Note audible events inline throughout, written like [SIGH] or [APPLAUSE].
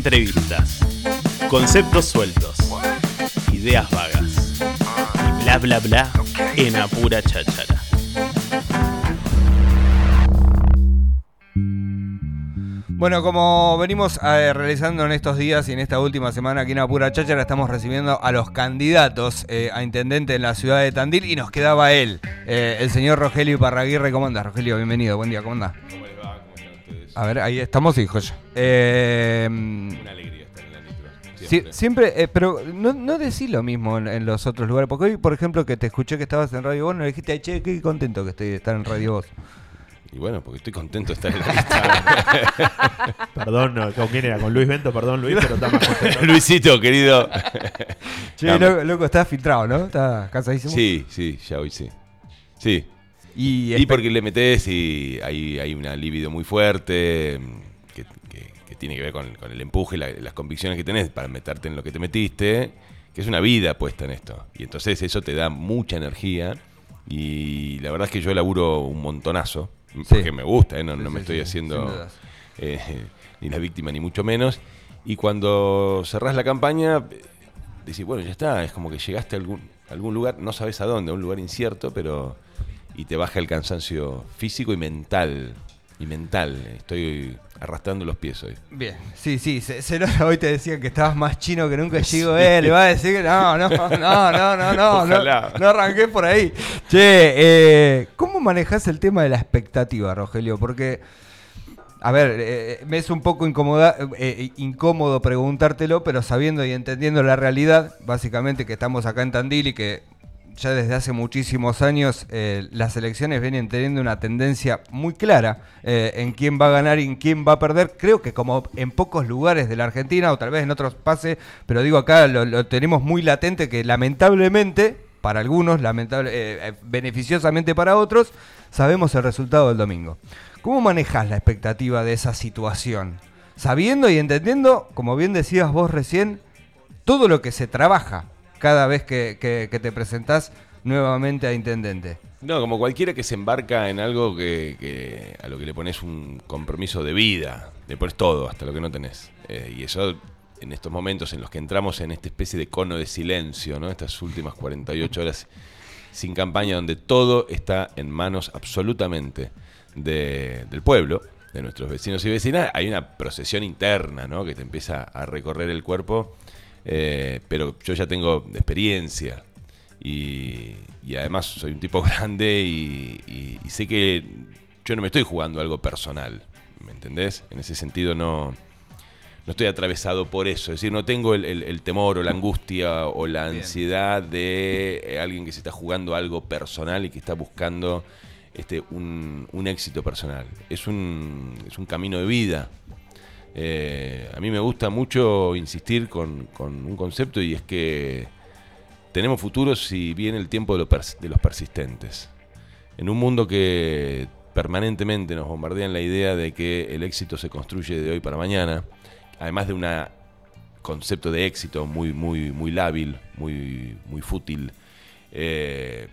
Entrevistas. Conceptos sueltos. Ideas vagas. Y bla bla bla en apura cháchara. Bueno, como venimos eh, realizando en estos días y en esta última semana aquí en Apura Cháchara, estamos recibiendo a los candidatos eh, a intendente en la ciudad de Tandil y nos quedaba él, eh, el señor Rogelio Parraguirre. ¿Cómo andas, Rogelio? Bienvenido, buen día, ¿cómo andás? A ver, ahí estamos, hijo. Eh, Una alegría estar en la nitro. Sí, Siempre. siempre, eh, pero no, no decís lo mismo en, en los otros lugares. Porque hoy, por ejemplo, que te escuché que estabas en Radio Voz, no dijiste, "Ay, che, qué contento que estoy de estar en Radio Voz. Y bueno, porque estoy contento de estar en la lista. [LAUGHS] Perdón, no, ¿con quién era? ¿Con Luis Bento? Perdón, Luis, pero está más contento. [LAUGHS] Luisito, querido. Che, loco, loco, estás filtrado, ¿no? ¿Estás cansadísimo? Sí, sí, ya hoy sí. Sí. Y, porque le metes y hay, hay una libido muy fuerte mm, que, que- que tiene que ver con, con el empuje, la- las convicciones que tenés para meterte en lo que te metiste, que es una vida puesta en esto. Y entonces eso te da mucha energía y la verdad es que yo laburo un montonazo, porque me gusta, ¿eh? no, Sí, no sí, me estoy haciendo eh, [LAUGHS] ni la víctima ni mucho menos. Y cuando cerrás la campaña, decís, bueno, ya está, es como que llegaste a algún, a algún lugar, no sabes a dónde, a un lugar incierto, pero y te baja el cansancio físico y mental. Y mental, estoy arrastrando los pies hoy. Bien, sí, sí, se, se nota, hoy te decían que estabas más chino que nunca. Llego, eh, le va a decir que no, no, no, no, no, no, no, arranqué por ahí. Che, eh, ¿cómo manejas el tema de la expectativa, Rogelio? Porque, a ver, eh, me es un poco incomoda, eh, incómodo preguntártelo, pero sabiendo y entendiendo la realidad, básicamente que estamos acá en Tandil y que ya desde hace muchísimos años eh, las elecciones vienen teniendo una tendencia muy clara eh, en quién va a ganar y en quién va a perder. Creo que como en pocos lugares de la Argentina o tal vez en otros pase, pero digo acá lo, tenemos muy latente que lamentablemente para algunos, lamentable, eh, beneficiosamente para otros, sabemos el resultado del domingo. ¿Cómo manejas la expectativa de esa situación? Sabiendo y entendiendo, como bien decías vos recién, todo lo que se trabaja cada vez que, te presentás nuevamente a intendente. No, como cualquiera que se embarca en algo que, a lo que le pones un compromiso de vida, le pones todo, hasta lo que no tenés. Eh, y eso en estos momentos en los que entramos en esta especie de cono de silencio, ¿no? Estas últimas 48 horas sin campaña donde todo está en manos absolutamente de- del pueblo, de nuestros vecinos y vecinas, hay una procesión interna, ¿no? Que te empieza a recorrer el cuerpo, eh, pero yo ya tengo experiencia y, y además soy un tipo [LAUGHS] grande y, y- y sé que yo no me estoy jugando algo personal, ¿me entendés? En ese sentido no, no estoy atravesado por eso, es decir, no tengo el, el- el temor o la angustia o la ansiedad de eh, alguien que se está jugando algo personal y que está buscando este, un, un éxito personal. Es un, es un camino de vida. Eh, a mí me gusta mucho insistir con, un concepto y es que tenemos futuro si viene el tiempo de, de los persistentes. En un mundo que permanentemente nos bombardean la idea de que el éxito se construye de hoy para mañana, además de un concepto de éxito muy, muy, muy lábil, muy, muy fútil, eh,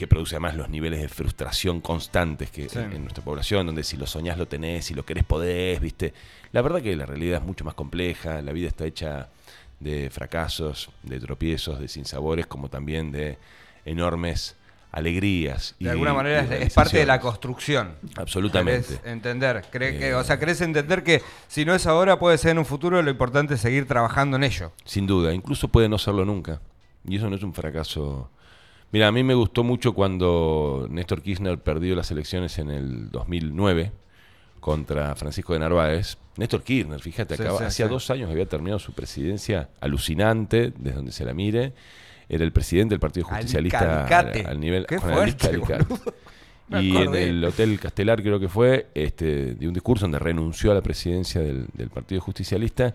que produce además los niveles de frustración constantes que Sí. en, nuestra población, donde si lo soñás lo tenés, si lo querés podés, ¿viste? La verdad que la realidad es mucho más compleja, la vida está hecha de fracasos, de tropiezos, de sinsabores, como también de enormes alegrías. De y- alguna manera y es, parte de la construcción. Absolutamente. Querés entender, cree que, Eh. o sea, querés entender que si no es ahora puede ser en un futuro, lo importante es seguir trabajando en ello. Sin duda, incluso puede no serlo nunca. Y eso no es un fracaso. Mira, a mí me gustó mucho cuando Néstor Kirchner perdió las elecciones en el 2009 contra Francisco de Narváez. Néstor Kirchner, fíjate, Sí, acaba- sí, hacía sí. dos años había terminado su presidencia alucinante, desde donde se la mire. Era el presidente del Partido Justicialista al, al nivel Qué con fuerte, Y en el Hotel Castelar creo que fue, este, dio un discurso donde renunció a la presidencia del, del Partido Justicialista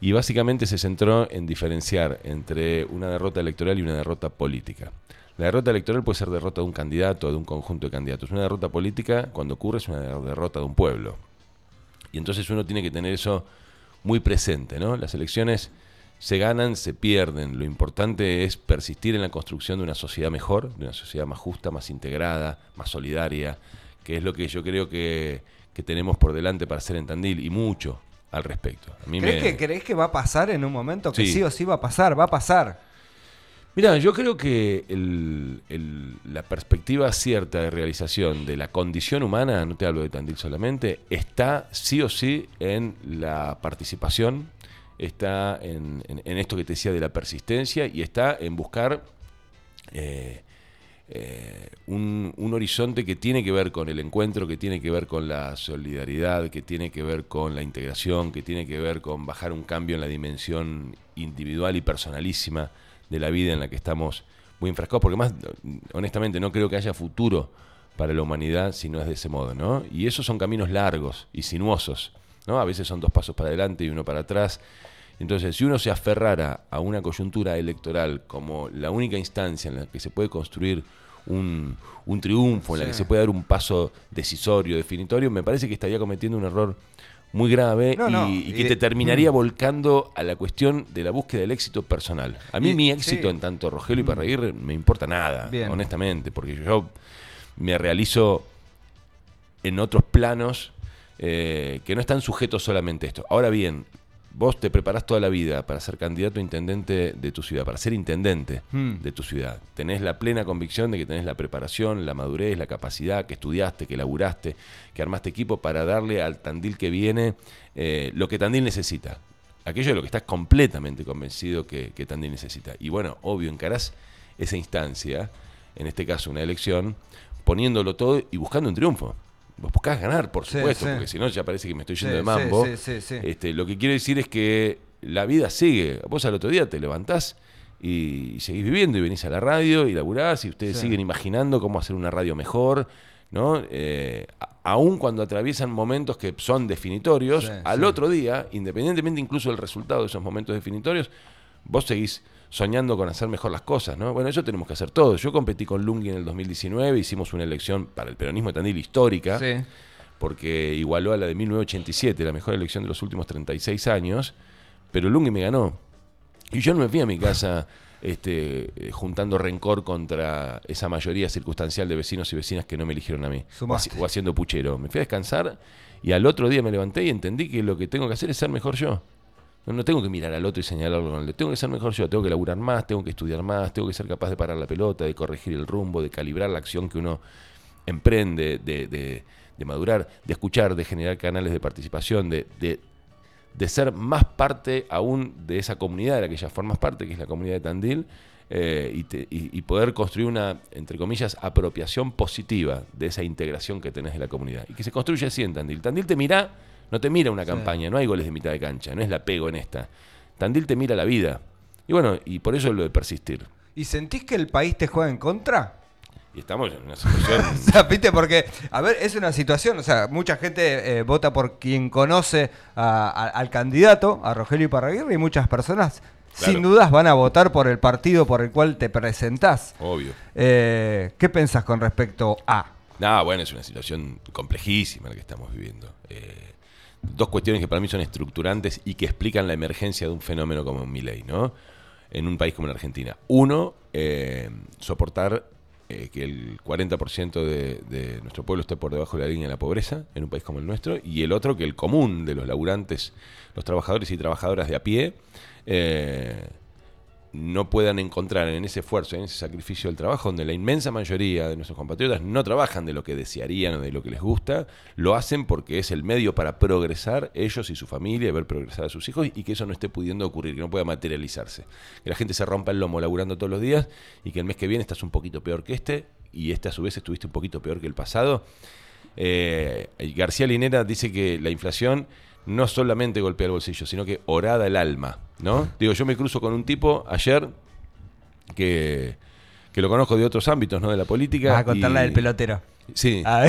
y básicamente se centró en diferenciar entre una derrota electoral y una derrota política. La derrota electoral puede ser derrota de un candidato o de un conjunto de candidatos. Una derrota política, cuando ocurre, es una derrota de un pueblo. Y entonces uno tiene que tener eso muy presente, ¿no? Las elecciones se ganan, se pierden. Lo importante es persistir en la construcción de una sociedad mejor, de una sociedad más justa, más integrada, más solidaria, que es lo que yo creo que, que tenemos por delante para hacer en Tandil, y mucho. al respecto. A mí ¿Crees, me- que, ¿Crees que va a pasar en un momento? Que Sí. sí o sí va a pasar, va a pasar. Mira, yo creo que la perspectiva cierta de realización de la condición humana, no te hablo de Tandil solamente, está sí o sí en la participación, está en, esto que te decía de la persistencia y está en buscar eh, eh, un horizonte que tiene que ver con el encuentro, que tiene que ver con la solidaridad, que tiene que ver con la integración, que tiene que ver con bajar un cambio en la dimensión individual y personalísima de la vida en la que estamos muy enfrascados, porque más, honestamente, no creo que haya futuro para la humanidad si no es de ese modo, ¿no? Y esos son caminos largos y sinuosos, ¿no? A veces son dos pasos para adelante y uno para atrás. Entonces, si uno se aferrara a una coyuntura electoral como la única instancia en la que se puede construir un, un triunfo, en la Sí. que se puede dar un paso decisorio, definitorio, me parece que estaría cometiendo un error muy grave No, y, no, y y que te terminaría mm. volcando a la cuestión de la búsqueda del éxito personal. A mí Y- mi éxito sí. en tanto Rogelio y Parraguirre me importa nada, Bien. honestamente, porque yo me realizo en otros planos eh, que no están sujetos solamente a esto. Ahora bien, vos te preparás toda la vida para ser candidato a intendente de tu ciudad, para ser intendente Hmm. de tu ciudad. Tenés la plena convicción de que tenés la preparación, la madurez, la capacidad, que estudiaste, que laburaste, que armaste equipo para darle al Tandil que viene eh, lo que Tandil necesita. Aquello de lo que estás completamente convencido que, que Tandil necesita. Y bueno, obvio, encarás esa instancia, en este caso una elección, poniéndolo todo y buscando un triunfo. Vos buscás ganar, por supuesto, sí. porque si no ya parece que me estoy yendo de mambo. sí, sí, sí. Este, lo que quiero decir es que la vida sigue. Vos al otro día te levantás y seguís viviendo y venís a la radio y laburás y ustedes siguen imaginando cómo hacer una radio mejor, ¿no? Eh, aun cuando atraviesan momentos que son definitorios, Sí, al sí. otro día, independientemente incluso del resultado de esos momentos definitorios, vos seguís soñando con hacer mejor las cosas, ¿no? Bueno, eso tenemos que hacer todos. Yo competí con Lungi en el 2019, hicimos una elección para el peronismo de Tandil histórica Sí. porque igualó a la de 1987, la mejor elección de los últimos 36 años, pero Lungi me ganó. Y yo no me fui a mi casa [LAUGHS] este, eh, juntando rencor contra esa mayoría circunstancial de vecinos y vecinas que no me eligieron a mí, Sumaste. o haciendo puchero. Me fui a descansar y al otro día me levanté y entendí que lo que tengo que hacer es ser mejor yo. No, tengo que mirar al otro y señalarlo con el. Tengo que ser mejor yo, tengo que laburar más, tengo que estudiar más, tengo que ser capaz de parar la pelota, de corregir el rumbo, de calibrar la acción que uno emprende, de, madurar, de escuchar, de generar canales de participación, de, de- ser más parte aún de esa comunidad de la que ya formas parte, que es la comunidad de Tandil, eh, y, te- y poder construir una, entre comillas, apropiación positiva de esa integración que tenés de la comunidad. Y que se construye así en Tandil. Tandil te mira, no te mira una campaña, no hay goles de mitad de cancha, no es la pego en esta. Tandil te mira la vida. Y bueno, y por eso lo de persistir. ¿Y sentís que el país te juega en contra? Y estamos en una situación... [LAUGHS] O sea, viste, porque, a ver, es una situación, o sea, mucha gente eh, vota por quien conoce a- a- al candidato, a Rogelio Iparraguirre, y muchas personas, Claro. sin dudas, van a votar por el partido por el cual te presentás. Obvio. Eh, ¿Qué pensás con respecto a? No, bueno, es una situación complejísima la que estamos viviendo. Eh, dos cuestiones que para mí son estructurantes y que explican la emergencia de un fenómeno como Milei, ¿no? En un país como la Argentina. Uno, eh, soportar eh, que el 40% de, de nuestro pueblo esté por debajo de la línea de la pobreza en un país como el nuestro. Y el otro, que el común de los laburantes, los trabajadores y trabajadoras de a pie, eh, no puedan encontrar en ese esfuerzo, en ese sacrificio del trabajo, donde la inmensa mayoría de nuestros compatriotas no trabajan de lo que desearían o de lo que les gusta, lo hacen porque es el medio para progresar ellos y su familia, ver progresar a sus hijos, y que eso no esté pudiendo ocurrir, que no pueda materializarse. Que la gente se rompa el lomo laburando todos los días y que el mes que viene estás un poquito peor que este, y este a su vez estuviste un poquito peor que el pasado. Eh, García Linera dice que la inflación no solamente golpea el bolsillo, sino que horada el alma, ¿no? Digo, yo me cruzo con un tipo ayer que, que lo conozco de otros ámbitos, ¿no? De la política. Vas a contar la y- del pelotero. Sí. [LAUGHS] Ah,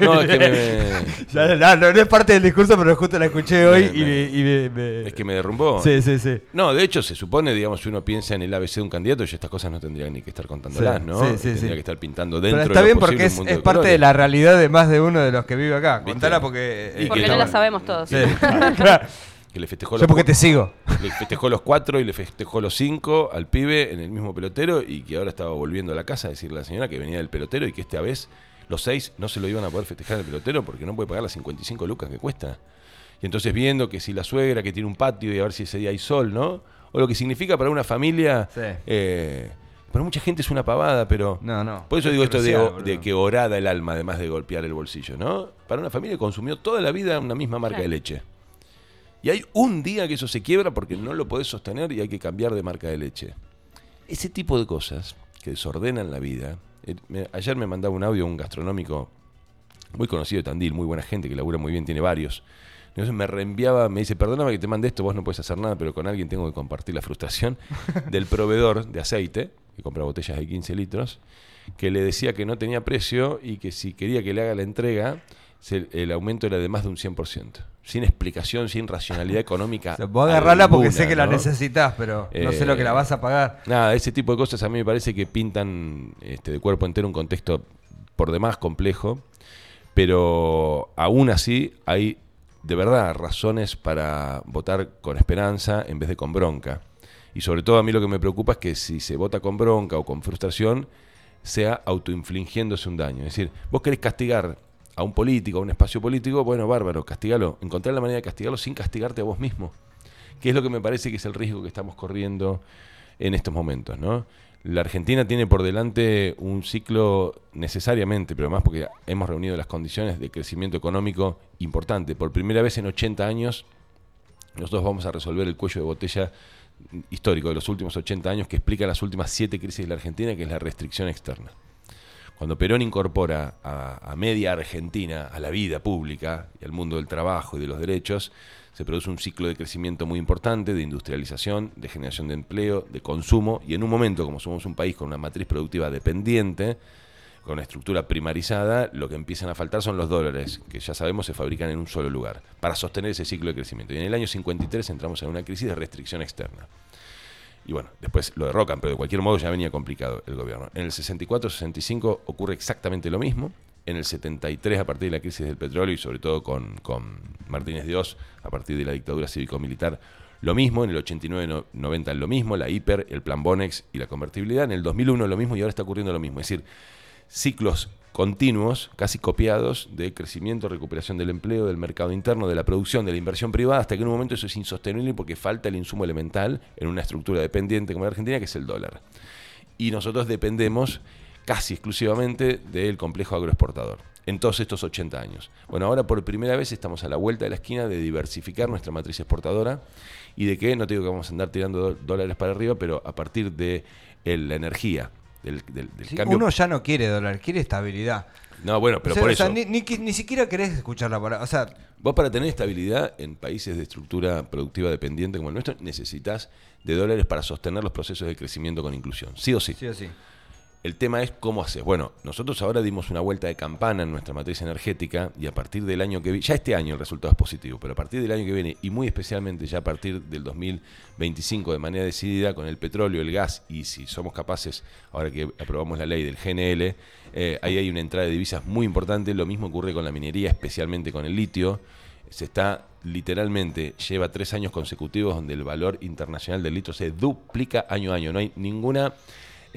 No, es que me, [LAUGHS] Ya, no, no, no es parte del discurso, pero justo la escuché hoy Me- y, me- me, y me- me- es que me derrumbó. Sí, sí, sí. No, de hecho, se supone, digamos, si uno piensa en el ABC de un candidato, ya estas cosas no tendrían ni que estar contándolas, Sí, ¿no? sí, sí, Tendría sí. que estar pintando dentro Pero está de lo bien porque es, mundo es de parte de la realidad de más de uno de los que vive acá. Contala porque... Y Porque que no no- la sabemos todos. Sí, [LAUGHS] claro. Que le festejó Yo los porque te sigo. Le festejó los cuatro y le festejó los cinco al pibe en el mismo pelotero y que ahora estaba volviendo a la casa a decirle a la señora que venía del pelotero y que esta vez los seis no se lo iban a poder festejar en el pelotero porque no puede pagar las 55 lucas que cuesta. Y entonces viendo que si la suegra que tiene un patio y a ver si ese día hay sol, ¿no? O lo que significa para una familia, Sí. eh, para mucha gente es una pavada, pero... No, no. Por eso Es digo esto de, que orada el alma, además de golpear el bolsillo, ¿no? Para una familia que consumió toda la vida una misma marca de leche. Y hay un día que eso se quiebra porque no lo podés sostener y hay que cambiar de marca de leche. Ese tipo de cosas que desordenan la vida. eh, ayer me mandaba un audio un gastronómico muy conocido de Tandil, muy buena gente, que labura muy bien, tiene varios. Entonces me reenviaba, me dice, perdóname que te mande esto, vos no puedes hacer nada, pero con alguien tengo que compartir la frustración [LAUGHS] del proveedor de aceite, que compra botellas de 15 litros, que le decía que no tenía precio y que si quería que le haga la entrega, el aumento era de más de un 100%. Sin explicación, sin racionalidad económica. [LAUGHS] O sea, vos agarrala porque sé que la ¿no? necesitas, pero no sé Eh, lo que la vas a pagar. Nada, ese tipo de cosas a mí me parece que pintan este, de cuerpo entero un contexto por demás complejo, pero aún así hay de verdad razones para votar con esperanza en vez de con bronca. Y sobre todo a mí lo que me preocupa es que si se vota con bronca o con frustración, sea autoinfligiéndose un daño. Es decir, vos querés castigar a un político, a un espacio político, bueno, bárbaro, castigalo. Encontrar la manera de castigarlo sin castigarte a vos mismo que es lo que me parece que es el riesgo que estamos corriendo en estos momentos, ¿no? La Argentina tiene por delante un ciclo necesariamente, pero más porque hemos reunido las condiciones de crecimiento económico importante. Por primera vez en 80 años, nosotros vamos a resolver el cuello de botella histórico de los últimos 80 años que explica las últimas siete crisis de la Argentina, que es la restricción externa. Cuando Perón incorpora a, media Argentina a la vida pública y al mundo del trabajo y de los derechos, se produce un ciclo de crecimiento muy importante, de industrialización, de generación de empleo, de consumo, y en un momento, como somos un país con una matriz productiva dependiente, con una estructura primarizada, lo que empiezan a faltar son los dólares, que ya sabemos se fabrican en un solo lugar, para sostener ese ciclo de crecimiento. Y en el año 53 entramos en una crisis de restricción externa. Y bueno, después lo derrocan, pero de cualquier modo ya venía complicado el gobierno. En el 64-65 ocurre exactamente lo mismo. En el 73, a partir de la crisis del petróleo y sobre todo con, con Martínez Dios, a partir de la dictadura cívico-militar, lo mismo. En el 89-90 lo mismo, la hiper, el plan Bonex y la convertibilidad. En el 2001 lo mismo y ahora está ocurriendo lo mismo. Es decir, ciclos continuos, casi copiados, de crecimiento, recuperación del empleo, del mercado interno, de la producción, de la inversión privada, hasta que en un momento eso es insostenible porque falta el insumo elemental en una estructura dependiente como la Argentina, que es el dólar. Y nosotros dependemos casi exclusivamente del complejo agroexportador en todos estos 80 años. Bueno, ahora por primera vez estamos a la vuelta de la esquina de diversificar nuestra matriz exportadora y de que, no te digo que vamos a andar tirando do- dólares para arriba, pero a partir de la energía, del, del- del Sí, cambio... uno ya no quiere dólar, quiere estabilidad. No, bueno, pero o sea, por o sea, eso... ni, ni, ni siquiera querés escuchar la palabra. O sea, Vos para tener estabilidad en países de estructura productiva dependiente como el nuestro, necesitas de dólares para sostener los procesos de crecimiento con inclusión. Sí o sí. sí o sí. El tema es cómo haces. Bueno, nosotros ahora dimos una vuelta de campana en nuestra matriz energética y a partir del año que viene, ya este año el resultado es positivo, pero a partir del año que viene y muy especialmente ya a partir del 2025 de manera decidida con el petróleo, el gas y si somos capaces, ahora que aprobamos la ley del GNL, eh, ahí hay una entrada de divisas muy importante. Lo mismo ocurre con la minería, especialmente con el litio. Se está literalmente, lleva tres años consecutivos donde el valor internacional del litio se duplica año a año. No hay ninguna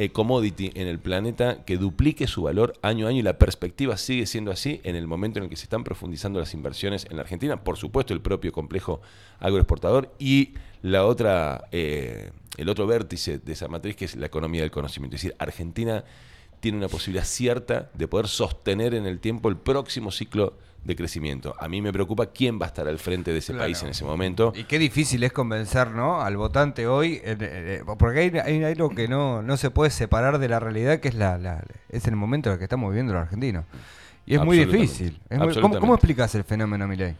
eh, commodity en el planeta que duplique su valor año a año y la perspectiva sigue siendo así en el momento en el que se están profundizando las inversiones en la Argentina, por supuesto el propio complejo agroexportador y la otra, eh, el otro vértice de esa matriz que es la economía del conocimiento. Es decir, Argentina tiene una posibilidad cierta de poder sostener en el tiempo el próximo ciclo de crecimiento. A mí me preocupa quién va a estar al frente de ese Claro. país en ese momento. Y qué difícil es convencer ¿no? al votante hoy, en- eh, porque hay, hay algo que no, no se puede separar de la realidad, que es la, la- es el momento en el que estamos viviendo los argentinos. Y es muy difícil. Es muy- ¿cómo. ¿Cómo explicas el fenómeno, Milei?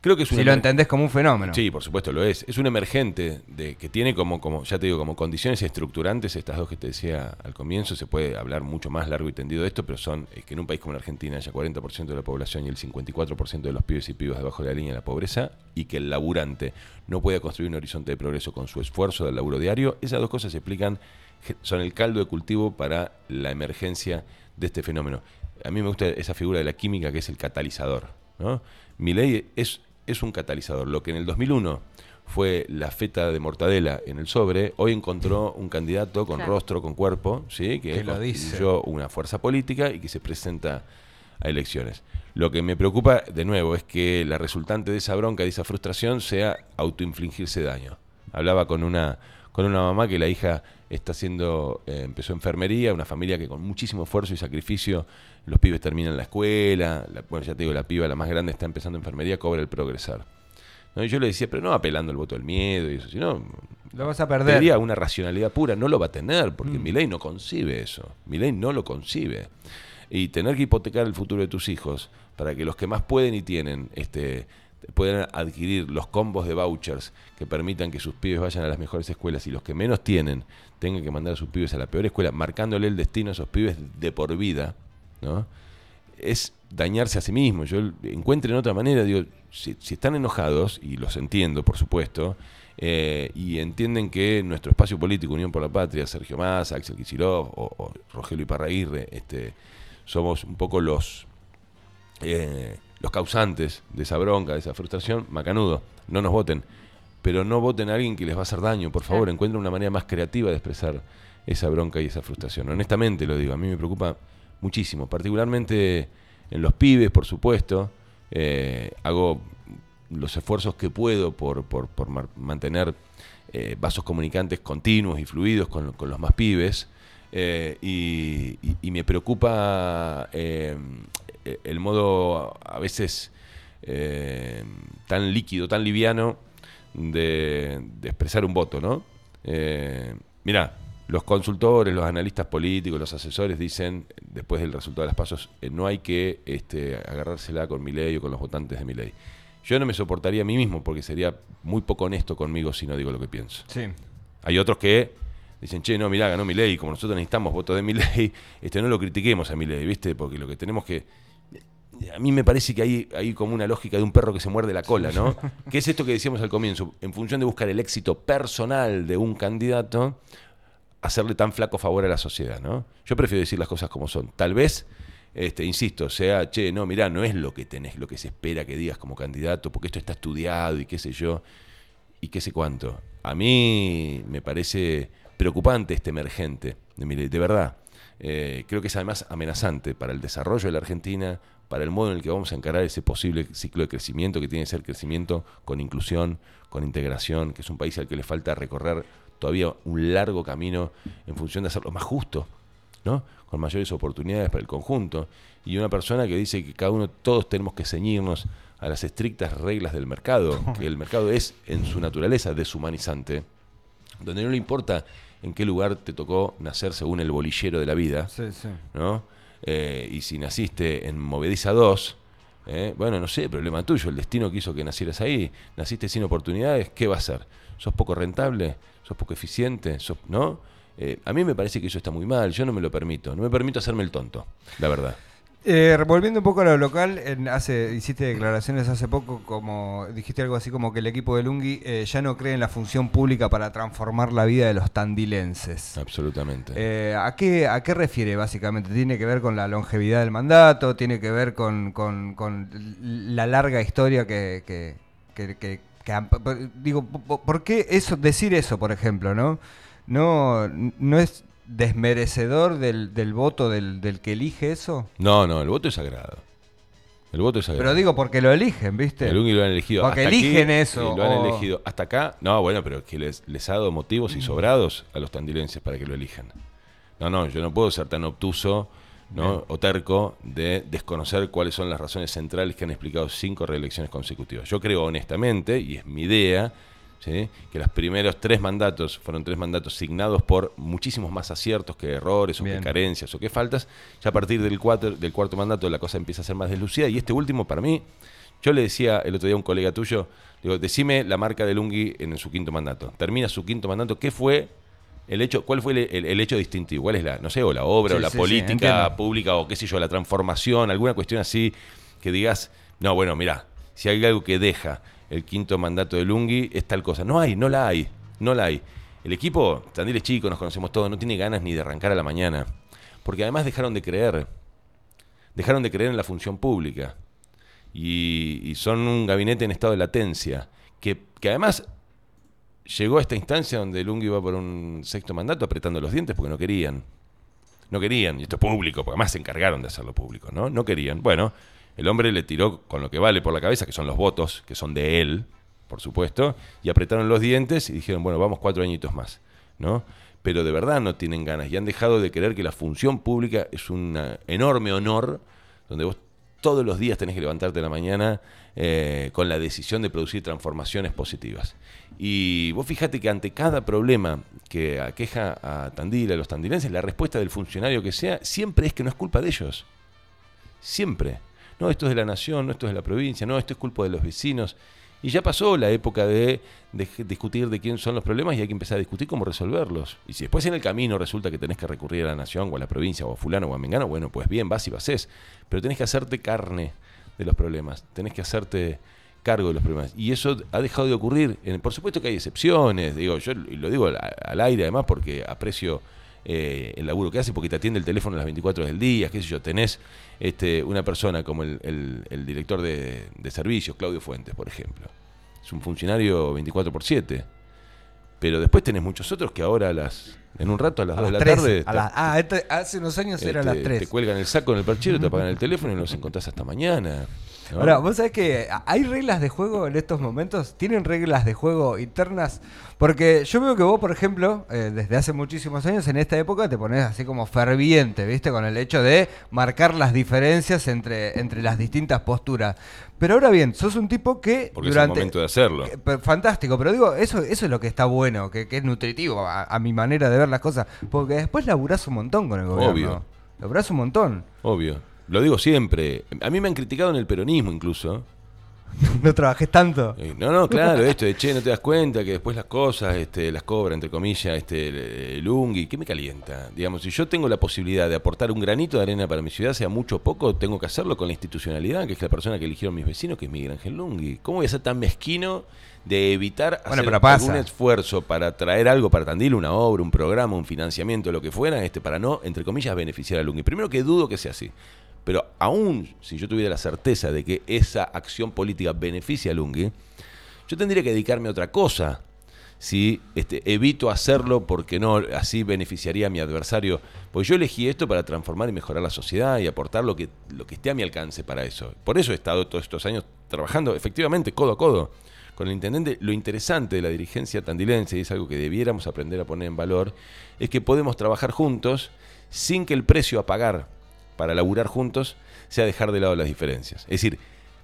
Creo que es Si una lo entendés como un fenómeno. Sí, por supuesto lo es. Es un emergente de, que tiene como, como, ya te digo, como condiciones estructurantes, estas dos que te decía al comienzo, se puede hablar mucho más largo y tendido de esto, pero son que en un país como la Argentina haya 40% de la población y el 54% de los pibes y pibas debajo de la línea de la pobreza, y que el laburante no pueda construir un horizonte de progreso con su esfuerzo del laburo diario, esas dos cosas se explican, son el caldo de cultivo para la emergencia de este fenómeno. A mí me gusta esa figura de la química que es el catalizador. ¿no? Milei es, es un catalizador. Lo que en el 2001 fue la feta de mortadela en el sobre, hoy encontró un candidato con Claro. rostro, con cuerpo, ¿sí? que Que lo dice. una fuerza política y que se presenta a elecciones. Lo que me preocupa, de nuevo, es que la resultante de esa bronca, de esa frustración, sea autoinfligirse daño. Hablaba con una, con una mamá que la hija está haciendo, eh, empezó enfermería, una familia que con muchísimo esfuerzo y sacrificio los pibes terminan la escuela, la- bueno, ya te digo, la piba, la más grande, está empezando enfermería, cobra el progresar. ¿No? Y yo le decía, pero no apelando al voto del miedo y eso, sino Lo vas a perder. Una racionalidad pura, no lo va a tener, porque Mm. mi ley no concibe eso. Mi ley no lo concibe. Y tener que hipotecar el futuro de tus hijos para que los que más pueden y tienen este, puedan adquirir los combos de vouchers que permitan que sus pibes vayan a las mejores escuelas y los que menos tienen tengan que mandar a sus pibes a la peor escuela, marcándole el destino a esos pibes de por vida, ¿no? es dañarse a sí mismo. Yo encuentren otra manera, digo, si, están enojados, y los entiendo, por supuesto, eh, y entienden que nuestro espacio político, Unión por la Patria, Sergio Massa, Axel Kicillof o, o Rogelio Iparraguirre, este, somos un poco los, eh, los causantes de esa bronca, de esa frustración, macanudo, no nos voten. Pero no voten a alguien que les va a hacer daño, por favor, encuentren una manera más creativa de expresar esa bronca y esa frustración. Honestamente lo digo, a mí me preocupa muchísimo, particularmente en los pibes, por supuesto. Eh, hago los esfuerzos que puedo por, por- por mantener eh, vasos comunicantes continuos y fluidos con, con los más pibes. Eh, y, y- y me preocupa eh, el modo a veces eh, tan líquido, tan liviano de, de expresar un voto, ¿no? Mirá, los consultores, los analistas políticos, los asesores dicen, después del resultado de las pasos, no hay que este, agarrársela con mi ley o con los votantes de mi ley. Yo no me soportaría a mí mismo porque sería muy poco honesto conmigo si no digo lo que pienso. Sí. Hay otros que dicen, che, no, mirá, ganó mi ley, como nosotros necesitamos votos de mi ley, [LAUGHS] este, no lo critiquemos a mi ley, ¿viste? Porque lo que tenemos que... A mí me parece que hay, hay como una lógica de un perro que se muerde la cola, ¿no? [LAUGHS] ¿Qué es esto que decíamos al comienzo? En función de buscar el éxito personal de un candidato, hacerle tan flaco favor a la sociedad, ¿no? Yo prefiero decir las cosas como son. Tal vez, este, insisto, sea, che, no, mirá, no es lo que tenés, lo que se espera que digas como candidato, porque esto está estudiado y qué sé yo, y qué sé cuánto. A mí me parece preocupante este emergente, de, de verdad. Eh, creo que es además amenazante para el desarrollo de la Argentina, para el modo en el que vamos a encarar ese posible ciclo de crecimiento que tiene que ser crecimiento con inclusión, con integración, que es un país al que le falta recorrer todavía un largo camino en función de hacerlo más justo, ¿no? con mayores oportunidades para el conjunto. Y una persona que dice que cada uno, todos tenemos que ceñirnos a las estrictas reglas del mercado, que el mercado es en su naturaleza deshumanizante, donde no le importa en qué lugar te tocó nacer según el bolillero de la vida, Sí, sí. ¿no? Eh, y si naciste en Movediza 2, eh, bueno, no sé, problema tuyo, el destino quiso que nacieras ahí, naciste sin oportunidades, ¿qué va a ser? ¿Sos poco rentable? ¿Sos poco eficiente? ¿Sos, ¿No? Eh, a mí me parece que eso está muy mal, yo no me lo permito, no me permito hacerme el tonto, la verdad. Eh, volviendo un poco a lo local, en hace, hiciste declaraciones hace poco, como dijiste algo así como que el equipo de Lungi eh, ya no cree en la función pública para transformar la vida de los tandilenses. Absolutamente. Eh, ¿a, qué, ¿A qué refiere básicamente? ¿Tiene que ver con la longevidad del mandato? ¿Tiene que ver con, con- con la larga historia que... que- que- que- digo, po- ¿por qué eso, decir eso, por ejemplo, no? No, no es desmerecedor del, del voto del, del que elige eso. No, no, el voto es sagrado. El voto es sagrado. Pero digo porque lo eligen, ¿viste? El UNGI lo han elegido. Porque hasta aquí, eligen eso, y lo han o- elegido hasta acá. No, bueno, pero que les, les ha dado motivos y sobrados a los tandilenses para que lo elijan. No, no, yo no puedo ser tan obtuso ¿no? o terco de desconocer cuáles son las razones centrales que han explicado cinco reelecciones consecutivas. Yo creo honestamente, y es mi idea, ¿sí? que los primeros tres mandatos fueron tres mandatos signados por muchísimos más aciertos que errores o Bien. que carencias o que faltas. Ya a partir del, cuatro, del cuarto mandato la cosa empieza a ser más deslucida y este último para mí, yo le decía el otro día a un colega tuyo, digo, decime la marca de Lungi en su quinto mandato. Termina su quinto mandato, ¿qué fue el hecho, cuál fue el, el- el hecho distintivo? ¿Cuál es la, no sé, o la obra, Sí, o la sí, política pública, o qué sé yo, la transformación, alguna cuestión así que digas, no, bueno, mira, si hay algo que deja el quinto mandato de Lungi, es tal cosa. No hay, no la hay, no la hay. El equipo, Tandil es chico, nos conocemos todos, no tiene ganas ni de arrancar a la mañana. Porque además dejaron de creer. Dejaron de creer en la función pública. Y, son un gabinete en estado de latencia. Que, que además llegó a esta instancia donde Lungi iba por un sexto mandato apretando los dientes porque no querían. No querían, y esto es público, porque además se encargaron de hacerlo público, ¿no? No querían. Bueno, el hombre le tiró con lo que vale por la cabeza, que son los votos, que son de él, por supuesto, y apretaron los dientes y dijeron, bueno, vamos cuatro añitos más, ¿no? Pero de verdad no tienen ganas y han dejado de creer que la función pública es un enorme honor donde vos todos los días tenés que levantarte la mañana eh, con la decisión de producir transformaciones positivas. Y vos fíjate que ante cada problema que aqueja a Tandil, a los tandilenses, la respuesta del funcionario que sea siempre es que no es culpa de ellos. Siempre. No, esto es de la nación, no, esto es de la provincia, no, esto es culpa de los vecinos. Y ya pasó la época de, discutir de quién son los problemas y hay que empezar a discutir cómo resolverlos. Y si después en el camino resulta que tenés que recurrir a la nación o a la provincia o a fulano o a mengano, bueno, pues bien, vas y vas Pero tenés que hacerte carne de los problemas, tenés que hacerte cargo de los problemas. Y eso ha dejado de ocurrir. Por supuesto que hay excepciones, digo, yo lo digo al aire además porque aprecio eh, el laburo que hace porque te atiende el teléfono a las 24 horas del día, qué sé yo, tenés este, una persona como el, director de, servicios, Claudio Fuentes, por ejemplo. Es un funcionario 24 por 7. Pero después tenés muchos otros que ahora a las, en un rato a las 2 de la tarde. ah, este, hace unos años era a las 3. Te cuelgan el saco en el perchero, te apagan el teléfono y no los encontrás hasta mañana. Ahora, vos sabés que hay reglas de juego en estos momentos, tienen reglas de juego internas, porque yo veo que vos, por ejemplo, eh, desde hace muchísimos años, en esta época te pones así como ferviente, ¿viste? Con el hecho de marcar las diferencias entre, entre las distintas posturas. Pero ahora bien, sos un tipo que Porque durante, es el momento de hacerlo. fantástico, pero digo, eso, eso es lo que está bueno, que, es nutritivo a, mi manera de ver las cosas. Porque después laburás un montón con el gobierno. Obvio. Laburás un montón. Obvio. Lo digo siempre. A mí me han criticado en el peronismo incluso. [LAUGHS] no trabajes tanto. No, no, claro, esto de che, no te das cuenta que después las cosas este, las cobra, entre comillas, este, el, UNGI. ¿Qué me calienta? Digamos, si yo tengo la posibilidad de aportar un granito de arena para mi ciudad, sea mucho o poco, tengo que hacerlo con la institucionalidad, que es la persona que eligieron mis vecinos, que es Miguel Ángel Lungui. ¿Cómo voy a ser tan mezquino de evitar hacer algún esfuerzo para traer algo para Tandil, una obra, un programa, un financiamiento, lo que fuera, este, para no, entre comillas, beneficiar a Lungui? Primero que dudo que sea así. Pero aún si yo tuviera la certeza de que esa acción política beneficia a Lungi, yo tendría que dedicarme a otra cosa. Si este, evito hacerlo porque no, así beneficiaría a mi adversario. Porque yo elegí esto para transformar y mejorar la sociedad y aportar lo que, lo que esté a mi alcance para eso. Por eso he estado todos estos años trabajando efectivamente codo a codo con el intendente. Lo interesante de la dirigencia tandilense, y es algo que debiéramos aprender a poner en valor, es que podemos trabajar juntos sin que el precio a pagar para laburar juntos sea dejar de lado las diferencias. Es decir,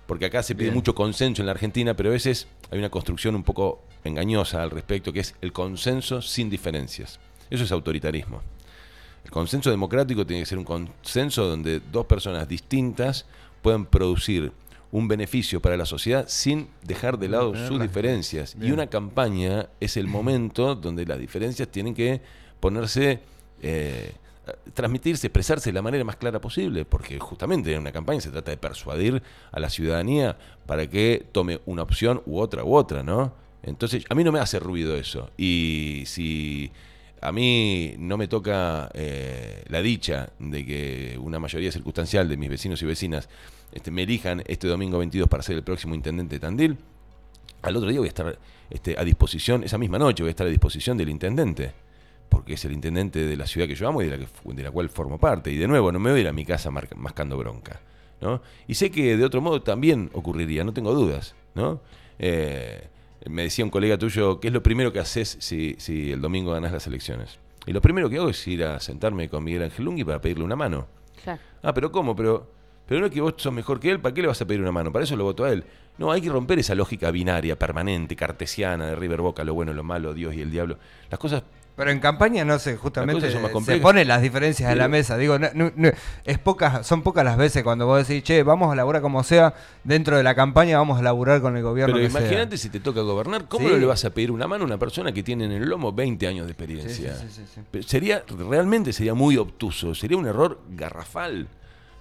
porque acá se pide mucho consenso en la Argentina, pero a veces hay una construcción un poco engañosa al respecto, que es el consenso sin diferencias. Eso es autoritarismo. El consenso democrático tiene que ser un consenso donde dos personas distintas puedan producir un beneficio para la sociedad sin dejar de lado sus diferencias. Y una campaña es el momento donde las diferencias tienen que ponerse eh, transmitirse, expresarse de la manera más clara posible, porque justamente en una campaña se trata de persuadir a la ciudadanía para que tome una opción u otra u otra, ¿no? Entonces, a mí no me hace ruido eso. Y si a mí no me toca eh, la dicha de que una mayoría circunstancial de mis vecinos y vecinas este, me elijan este domingo 22 para ser el próximo intendente de Tandil, al otro día voy a estar este, a disposición, esa misma noche voy a estar a disposición del intendente porque es el intendente de la ciudad que yo amo y de la, de la cual formo parte. Y de nuevo, no me voy a ir a mi casa mascando bronca. ¿no? Y sé que de otro modo también ocurriría, no tengo dudas. ¿no? Eh, me decía un colega tuyo, ¿qué es lo primero que haces si, si el domingo ganas las elecciones? Y lo primero que hago es ir a sentarme con Miguel Ángel Lungui para pedirle una mano. Ah, pero ¿cómo? Pero, pero no es que vos sos mejor que él, ¿para qué le vas a pedir una mano? Para eso lo voto a él. No, hay que romper esa lógica binaria, permanente, cartesiana, de River Boca, lo bueno, lo malo, Dios y el diablo. Las cosas pero en campaña no sé, justamente se ponen las diferencias en la mesa. Digo, es pocas, son pocas las veces cuando vos decís, che, vamos a laburar como sea, dentro de la campaña vamos a laburar con el gobierno. Pero imagínate si te toca gobernar, ¿cómo no le vas a pedir una mano a una persona que tiene en el lomo 20 años de experiencia? sería, realmente sería muy obtuso, sería un error garrafal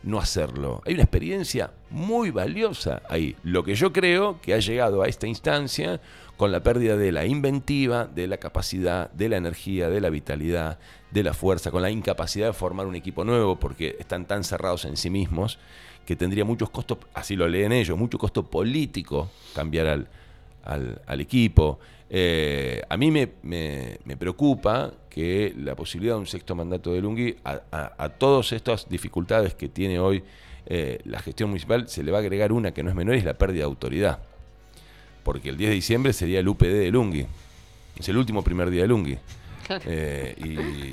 no hacerlo. Hay una experiencia muy valiosa ahí. Lo que yo creo que ha llegado a esta instancia con la pérdida de la inventiva, de la capacidad, de la energía, de la vitalidad, de la fuerza, con la incapacidad de formar un equipo nuevo porque están tan cerrados en sí mismos que tendría muchos costos, así lo leen ellos, mucho costo político cambiar al, al, equipo. Eh, a mí me, me- me preocupa que la posibilidad de un sexto mandato de Lungui, a, a- a todas estas dificultades que tiene hoy eh, la gestión municipal, se le va a agregar una que no es menor, y es la pérdida de autoridad. Porque el 10 de diciembre sería el UPD de Lungui. Es el último primer día de Lungui. Eh,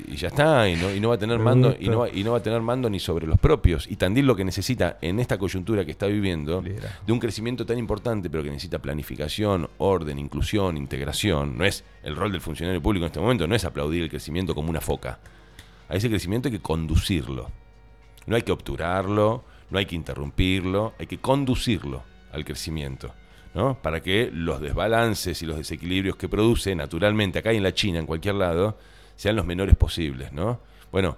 y, y ya está, y no, y no va a tener Me mando, y no, va, y no va a tener mando ni sobre los propios. Y Tandil lo que necesita en esta coyuntura que está viviendo, de un crecimiento tan importante, pero que necesita planificación, orden, inclusión, integración. No es el rol del funcionario público en este momento, no es aplaudir el crecimiento como una foca. A ese crecimiento hay que conducirlo. No hay que obturarlo, no hay que interrumpirlo, hay que conducirlo al crecimiento. ¿No? Para que los desbalances y los desequilibrios que produce naturalmente acá y en la China, en cualquier lado, sean los menores posibles. ¿no? Bueno,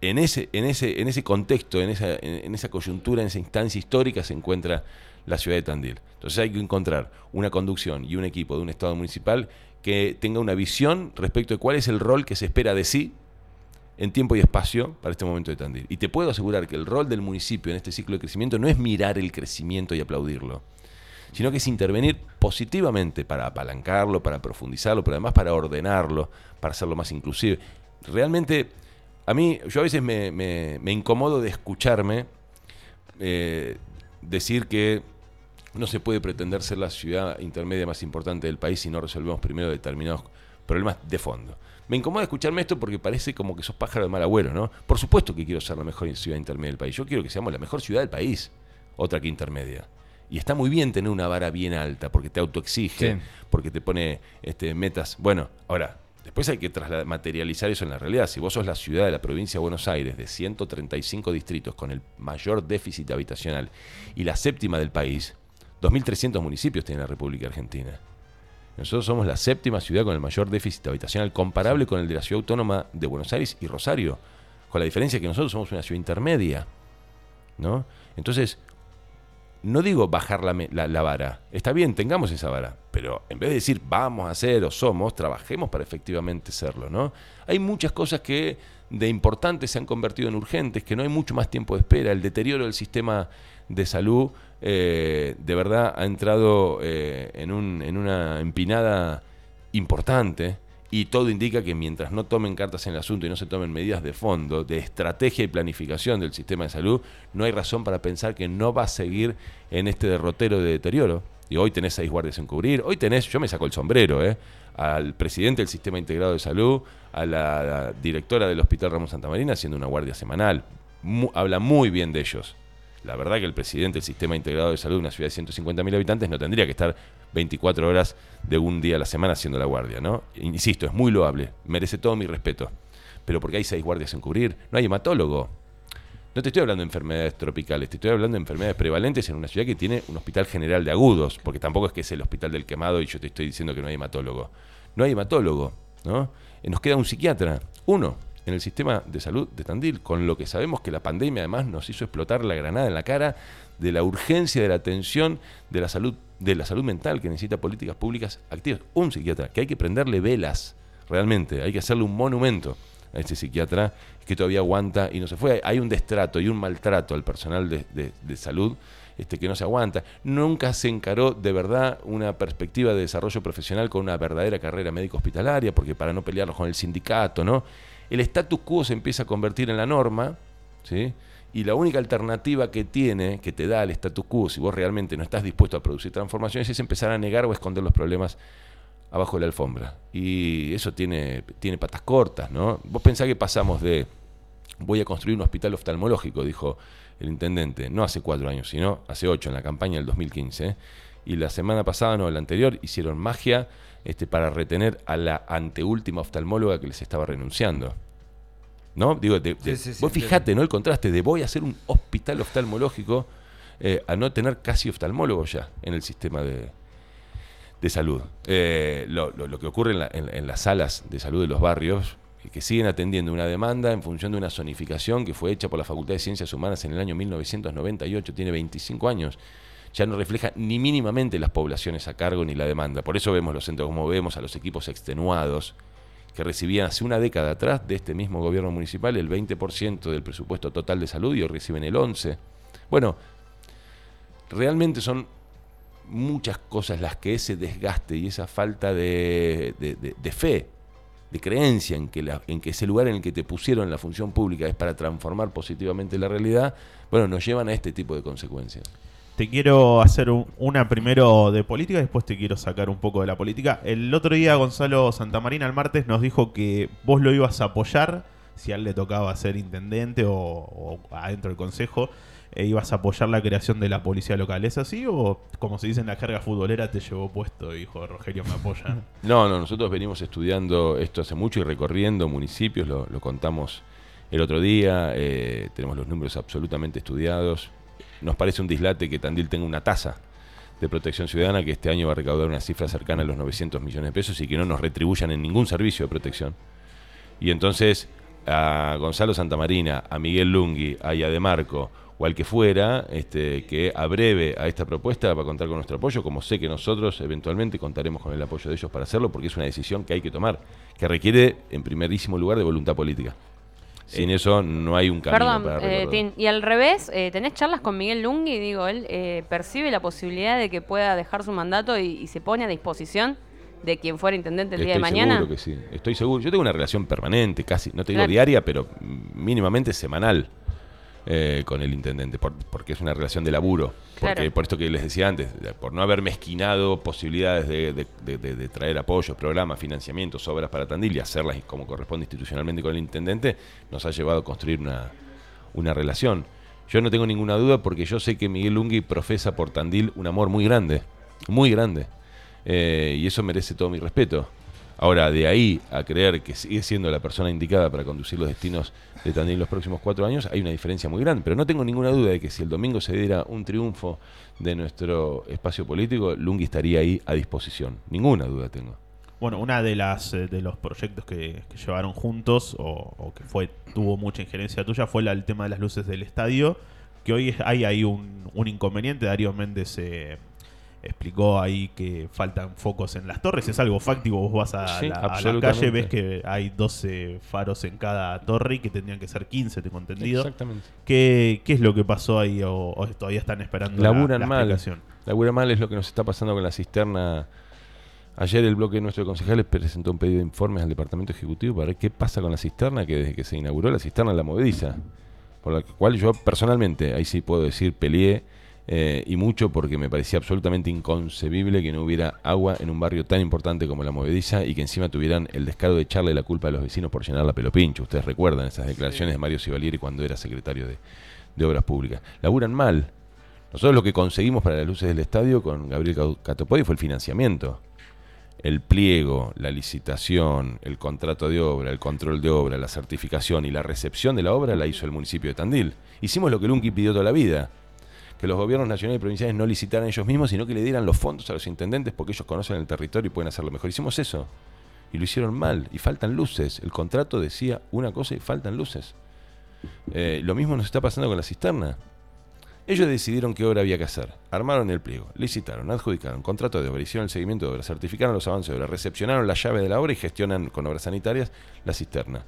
en ese, en ese, en ese contexto, en esa, en, esa coyuntura, en esa instancia histórica se encuentra la ciudad de Tandil. Entonces hay que encontrar una conducción y un equipo de un Estado municipal que tenga una visión respecto de cuál es el rol que se espera de sí en tiempo y espacio para este momento de Tandil. Y te puedo asegurar que el rol del municipio en este ciclo de crecimiento no es mirar el crecimiento y aplaudirlo, sino que es intervenir positivamente para apalancarlo, para profundizarlo, pero además para ordenarlo, para hacerlo más inclusive. Realmente, a mí, yo a veces me, incomodo de escucharme eh, decir que no se puede pretender ser la ciudad intermedia más importante del país si no resolvemos primero determinados problemas de fondo. Me incomoda escucharme esto porque parece como que sos pájaro de mal agüero, ¿no? Por supuesto que quiero ser la mejor ciudad intermedia del país. Yo quiero que seamos la mejor ciudad del país, otra que intermedia. Y está muy bien tener una vara bien alta porque te autoexige, Sí. porque te pone este, metas. Bueno, ahora, después hay que materializar eso en la realidad. Si vos sos la ciudad de la provincia de Buenos Aires, de 135 distritos, con el mayor déficit habitacional, y la séptima del país, 2.300 municipios tiene la República Argentina. Nosotros somos la séptima ciudad con el mayor déficit habitacional, comparable con el de la ciudad autónoma de Buenos Aires y Rosario, con la diferencia que nosotros somos una ciudad intermedia. ¿no? Entonces, no digo bajar la, la- la vara. Está bien, tengamos esa vara. Pero en vez de decir vamos a hacer o somos, trabajemos para efectivamente serlo. ¿no? Hay muchas cosas que de importantes se han convertido en urgentes, que no hay mucho más tiempo de espera. El deterioro del sistema de salud eh, de verdad ha entrado eh, en, un- en una empinada importante. Y todo indica que mientras no tomen cartas en el asunto y no se tomen medidas de fondo, de estrategia y planificación del sistema de salud, no hay razón para pensar que no va a seguir en este derrotero de deterioro. Y hoy tenés seis guardias en cubrir, hoy tenés, yo me saco el sombrero, ¿eh? al presidente del Sistema Integrado de Salud, a la, directora del Hospital Ramón Santa Marina haciendo una guardia semanal. Mu- habla muy bien de ellos. La verdad que el presidente del Sistema Integrado de Salud de una ciudad de 150.000 habitantes no tendría que estar 24 horas de un día a la semana haciendo la guardia, ¿no? Insisto, es muy loable, merece todo mi respeto. Pero porque hay seis guardias en cubrir, no hay hematólogo. No te estoy hablando de enfermedades tropicales, te estoy hablando de enfermedades prevalentes en una ciudad que tiene un hospital general de agudos, porque tampoco es que es el hospital del quemado y yo te estoy diciendo que no hay hematólogo. No hay hematólogo, ¿no? Eh, Nos queda un psiquiatra, uno, en el sistema de salud de Tandil, con lo que sabemos que la pandemia además nos hizo explotar la granada en la cara de la urgencia de la atención de la salud, de la salud mental que necesita políticas públicas activas. Un psiquiatra, que hay que prenderle velas, realmente, hay que hacerle un monumento a este psiquiatra que todavía aguanta y no se fue. Hay un destrato y un maltrato al personal de, salud este, que no se aguanta. Nunca se encaró de verdad una perspectiva de desarrollo profesional con una verdadera carrera médico hospitalaria, porque para no pelearnos con el sindicato, ¿no? El status quo se empieza a convertir en la norma, ¿sí? Y la única alternativa que tiene, que te da el status quo, si vos realmente no estás dispuesto a producir transformaciones, es empezar a negar o esconder los problemas abajo de la alfombra. Y eso tiene, tiene patas cortas, ¿no? Vos pensás que pasamos de voy a construir un hospital oftalmológico, dijo el intendente, no hace cuatro años, sino hace ocho, en la campaña del 2015. ¿eh? Y la semana pasada, no, la anterior, hicieron magia este, para retener a la anteúltima oftalmóloga que les estaba renunciando. ¿No? Digo, de- de- Sí, sí, sí, vos fijate, ¿no? El contraste de voy a hacer un hospital oftalmológico eh, a no tener casi oftalmólogo ya en el sistema de, de salud. Eh, lo, lo- lo que ocurre en, la- en- en las salas de salud de los barrios, eh, que siguen atendiendo una demanda en función de una zonificación que fue hecha por la Facultad de Ciencias Humanas en el año 1998, tiene 25 años, ya no refleja ni mínimamente las poblaciones a cargo ni la demanda. Por eso vemos los centros como vemos a los equipos extenuados que recibían hace una década atrás de este mismo gobierno municipal el 20% del presupuesto total de salud y hoy reciben el 11%. Bueno, realmente son muchas cosas las que ese desgaste y esa falta de, fe, de creencia en que, en que ese lugar en el que te pusieron la función pública es para transformar positivamente la realidad, bueno, nos llevan a este tipo de consecuencias. Te quiero hacer un- una primero de política después te quiero sacar un poco de la política. El otro día Gonzalo Santamarina el martes nos dijo que vos lo ibas a apoyar si a él le tocaba ser intendente o, adentro del consejo. e ibas a apoyar la creación de la policía local. ¿Es así o como se dice en la jerga futbolera te llevó puesto dijo Rogelio me apoya? [LAUGHS] No, no, nosotros venimos estudiando esto hace mucho y recorriendo municipios, lo, lo contamos el otro día, eh, tenemos los números absolutamente estudiados. Nos parece un dislate que Tandil tenga una tasa de protección ciudadana que este año va a recaudar una cifra cercana a los 900 millones de pesos y que no nos retribuyan en ningún servicio de protección. Y entonces a Gonzalo Santamarina, a Miguel Lungui, a Yademarco o al que fuera, este, que abreve a esta propuesta va a contar con nuestro apoyo, como sé que nosotros eventualmente contaremos con el apoyo de ellos para hacerlo, porque es una decisión que hay que tomar, que requiere en primerísimo lugar de voluntad política. Sin eso no hay un camino Perdón, para eh. Tin, y al revés, eh, ¿tenés charlas con Miguel Lungui? Digo, él eh, percibe la posibilidad de que pueda dejar su mandato y, y se pone a disposición de quien fuera intendente el día de Estoy mañana. seguro que sí. Estoy seguro. Yo tengo una relación permanente, casi, no te digo Claro. diaria, pero mínimamente semanal eh, con el intendente, por- porque es una relación de laburo. Porque Claro. por esto que les decía antes, por no haber mezquinado posibilidades de, de- de- de- de traer apoyos, programas, financiamientos, obras para Tandil y hacerlas como corresponde institucionalmente con el intendente, nos ha llevado a construir una, una relación. Yo no tengo ninguna duda porque yo sé que Miguel Lungui profesa por Tandil un amor muy grande, muy grande. Eh, y eso merece todo mi respeto. Ahora, de ahí a creer que sigue siendo la persona indicada para conducir los destinos de Tandil los próximos cuatro años, hay una diferencia muy grande. Pero no tengo ninguna duda de que si el domingo se diera un triunfo de nuestro espacio político, Lungui estaría ahí a disposición. Ninguna duda tengo. Bueno, una de las eh, de los proyectos que, llevaron juntos o, que fue tuvo mucha injerencia tuya fue la- el tema de las luces del estadio, que hoy hay ahí un, un inconveniente. Darío Méndez eh, explicó ahí que faltan focos en las torres. Es algo fáctico. Vos vas a, Sí, la, a la calle, ves que hay 12 faros en cada torre y que tendrían que ser 15, tengo entendido. Exactamente. ¿Qué, ¿Qué es lo que pasó ahí o, o todavía están esperando la- Laburan la, mal. explicación? Labura mal es lo que nos está pasando con la cisterna. Ayer el bloque de nuestros concejales presentó un pedido de informes al Departamento Ejecutivo para ver qué pasa con la cisterna, que desde que se inauguró la cisterna la movediza. Por la cual yo personalmente, ahí sí puedo decir, peleé eh, y mucho porque me parecía absolutamente inconcebible que no hubiera agua en un barrio tan importante como la movediza y que encima tuvieran el descaro de echarle la culpa a los vecinos por llenar la pelopincho. Ustedes recuerdan esas declaraciones de Mario Sivalieri cuando era secretario de, de Obras Públicas. Laburan mal, nosotros lo que conseguimos para las luces del estadio con Gabriel Catopodi fue el financiamiento. El pliego, la licitación, el contrato de obra, el control de obra, la certificación y la recepción de la obra la hizo el municipio de Tandil. Hicimos lo que Lunki pidió toda la vida, que los gobiernos nacionales y provinciales no licitaran ellos mismos, sino que le dieran los fondos a los intendentes porque ellos conocen el territorio y pueden hacerlo mejor. Hicimos eso y lo hicieron mal y faltan luces. El contrato decía una cosa y faltan luces. Eh, lo mismo nos está pasando con la cisterna. Ellos decidieron qué obra había que hacer. Armaron el pliego, licitaron, adjudicaron, contrato de obra, hicieron el seguimiento de obra, certificaron los avances de obra, recepcionaron la llave de la obra y gestionan con obras sanitarias la cisterna.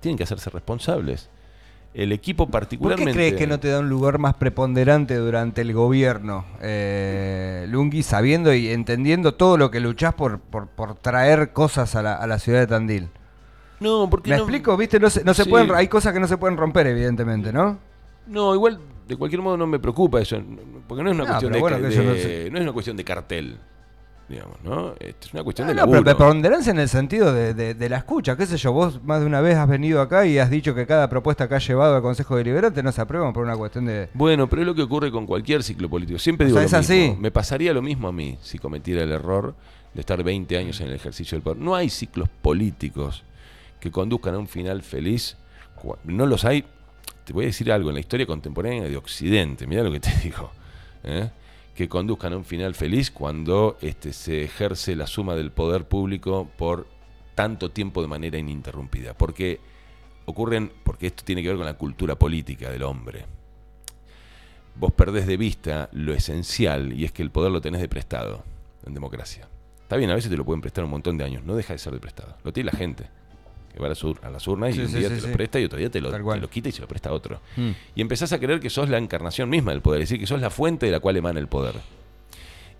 Tienen que hacerse responsables. El equipo ¿Por particularmente... qué crees que no te da un lugar más preponderante durante el gobierno, eh, Lungi, sabiendo y entendiendo todo lo que luchás por, por, por traer cosas a la, a la ciudad de Tandil? No, porque ¿Me no- explico? ¿Viste? No se, no se Sí. pueden, hay cosas que no se pueden romper, evidentemente, ¿no? No, igual, de cualquier modo no me preocupa eso, porque no es una No, cuestión de, bueno, de- no es una cuestión de cartel, digamos, ¿no? Esto es una cuestión Ah, de no, pero laburo. preponderancia en el sentido de, de- de la escucha, qué sé yo, vos más de una vez has venido acá y has dicho que cada propuesta que has llevado al Consejo Deliberante no se aprueba por una cuestión de... Bueno, pero es lo que ocurre con cualquier ciclo político. Siempre O digo sea, lo es mismo. así. Me pasaría lo mismo a mí si cometiera el error de estar 20 años en el ejercicio del poder. No hay ciclos políticos que conduzcan a un final feliz. No los hay. Te voy a decir algo en la historia contemporánea de Occidente. Mira lo que te [LAUGHS] digo. ¿eh? Que conduzcan a un final feliz cuando este, se ejerce la suma del poder público por tanto tiempo de manera ininterrumpida. Porque ocurren, porque esto tiene que ver con la cultura política del hombre vos perdés de vista lo esencial y es que el poder lo tenés de prestado en democracia. Está bien, a veces te lo pueden prestar un montón de años, no deja de ser de prestado. Lo tiene la gente, que va a las, ur- a las urnas y un sí, día sí, te lo presta y otro día te lo, te lo quita y se lo presta a otro. Mm. Y empezás a creer que sos la encarnación misma del poder, es decir, que sos la fuente de la cual emana el poder.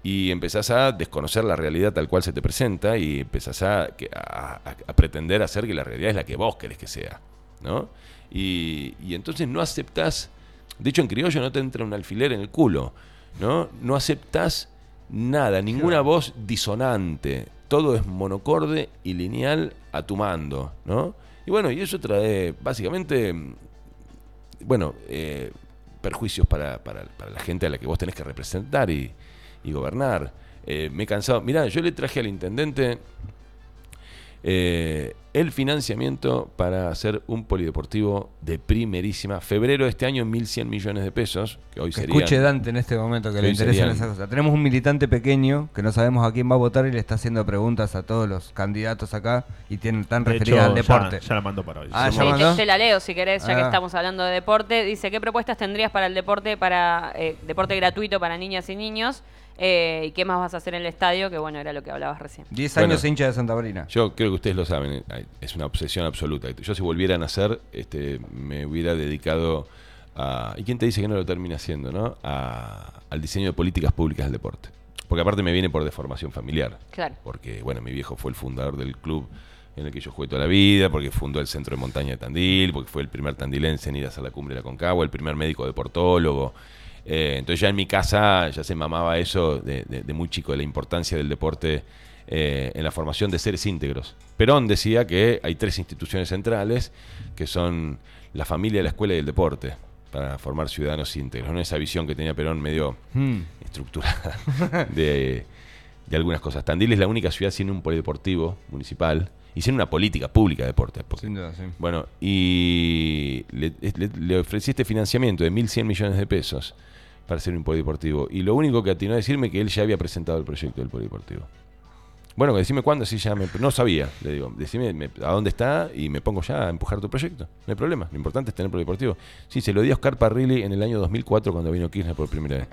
y empezás a desconocer la realidad tal cual se te presenta y empezás a, que- a- a- a pretender hacer que la realidad es la que vos querés que sea, ¿no? Y, y entonces no aceptás, de hecho en criollo no te entra un alfiler en el culo, ¿no? No aceptás nada, ninguna voz disonante, todo es monocorde y lineal a tu mando, ¿no? Y bueno, y eso trae básicamente, bueno, eh, perjuicios para, para- para la gente a la que vos tenés que representar y, y gobernar. Eh, me he cansado. Mirá, yo le traje al intendente eh, el financiamiento para hacer un polideportivo de primerísima. Febrero de este año, 1.100 millones de pesos, que hoy Que serían... escuche Dante en este momento que le interesan esas cosas. Tenemos un militante pequeño que no sabemos a quién va a votar y le está haciendo preguntas a todos los candidatos acá y tienen tan De referidas hecho, al deporte. Ya, ya la mando para hoy. Ah, Sí, te la leo si querés, ya que Ah. estamos hablando de deporte. Dice, ¿qué propuestas tendrías para el deporte para eh, deporte gratuito para niñas y niños? Eh, ¿Y qué más vas a hacer en el estadio? Que bueno, era lo que hablabas recién. 10 Bueno. años hincha de Santa Marina. Yo creo que ustedes lo saben, eh, es una obsesión absoluta. Yo si volviera a nacer, este, me hubiera dedicado a... ¿Y quién te dice que no lo termina haciendo? ¿no? A- al diseño de políticas públicas del deporte. Porque aparte me viene por deformación familiar. Claro. Porque, bueno, mi viejo fue el fundador del club en el que yo jugué toda la vida, porque fundó el centro de montaña de Tandil, porque fue el primer tandilense en ir a hacer la cumbre de la Concagua, el primer médico deportólogo. Eh, entonces ya en mi casa ya se mamaba eso de, de- de muy chico, de la importancia del deporte eh, en la formación de seres íntegros. Perón decía que hay tres instituciones centrales, que son la familia, la escuela y el deporte, para formar ciudadanos íntegros. ¿no? Esa visión que tenía Perón medio Hmm. estructurada [LAUGHS] de, de algunas cosas. Tandil es la única ciudad sin un polideportivo municipal y sin una política pública de deporte. porque- Sin duda, sí. bueno, y le, le- le ofrecí este financiamiento de 1.100 millones de pesos para hacer un polideportivo. Y lo único que atinó a decirme que él ya había presentado el proyecto del polideportivo. Bueno, decime cuándo, sí, ya me, no sabía, le digo, decime me- a dónde está y me pongo ya a empujar tu proyecto. No hay problema, lo importante es tener polideportivo. Sí, se lo di a Oscar Parrilli en el año 2004 cuando vino Kirchner por primera vez.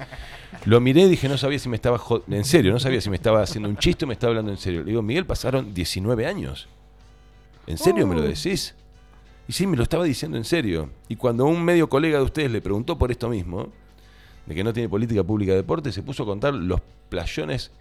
Lo miré y dije, no sabía si me estaba, en serio, no sabía si me estaba haciendo un chiste o me estaba hablando en serio. Le digo, Miguel, pasaron 19 años. ¿En serio me lo decís? Y sí, me lo estaba diciendo en serio. Y cuando un medio colega de ustedes le preguntó por esto mismo, de que no tiene política pública de deporte, se puso a contar los playones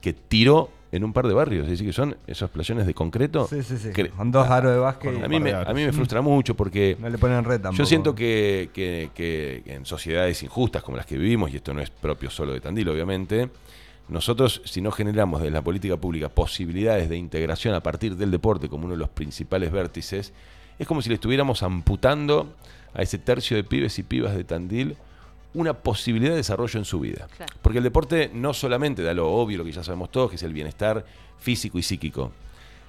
que tiró en un par de barrios. Es decir, que son esos playones de concreto. Sí, sí, sí. que- Con dos aros de básquet. Con y a, mí me, a mí me frustra mucho porque No le ponen red tampoco. yo siento que, que- que en sociedades injustas como las que vivimos, y esto no es propio solo de Tandil, obviamente, nosotros, si no generamos desde la política pública posibilidades de integración a partir del deporte como uno de los principales vértices, es como si le estuviéramos amputando a ese tercio de pibes y pibas de Tandil una posibilidad de desarrollo en su vida. Claro. Porque el deporte no solamente da lo obvio, lo que ya sabemos todos, que es el bienestar físico y psíquico.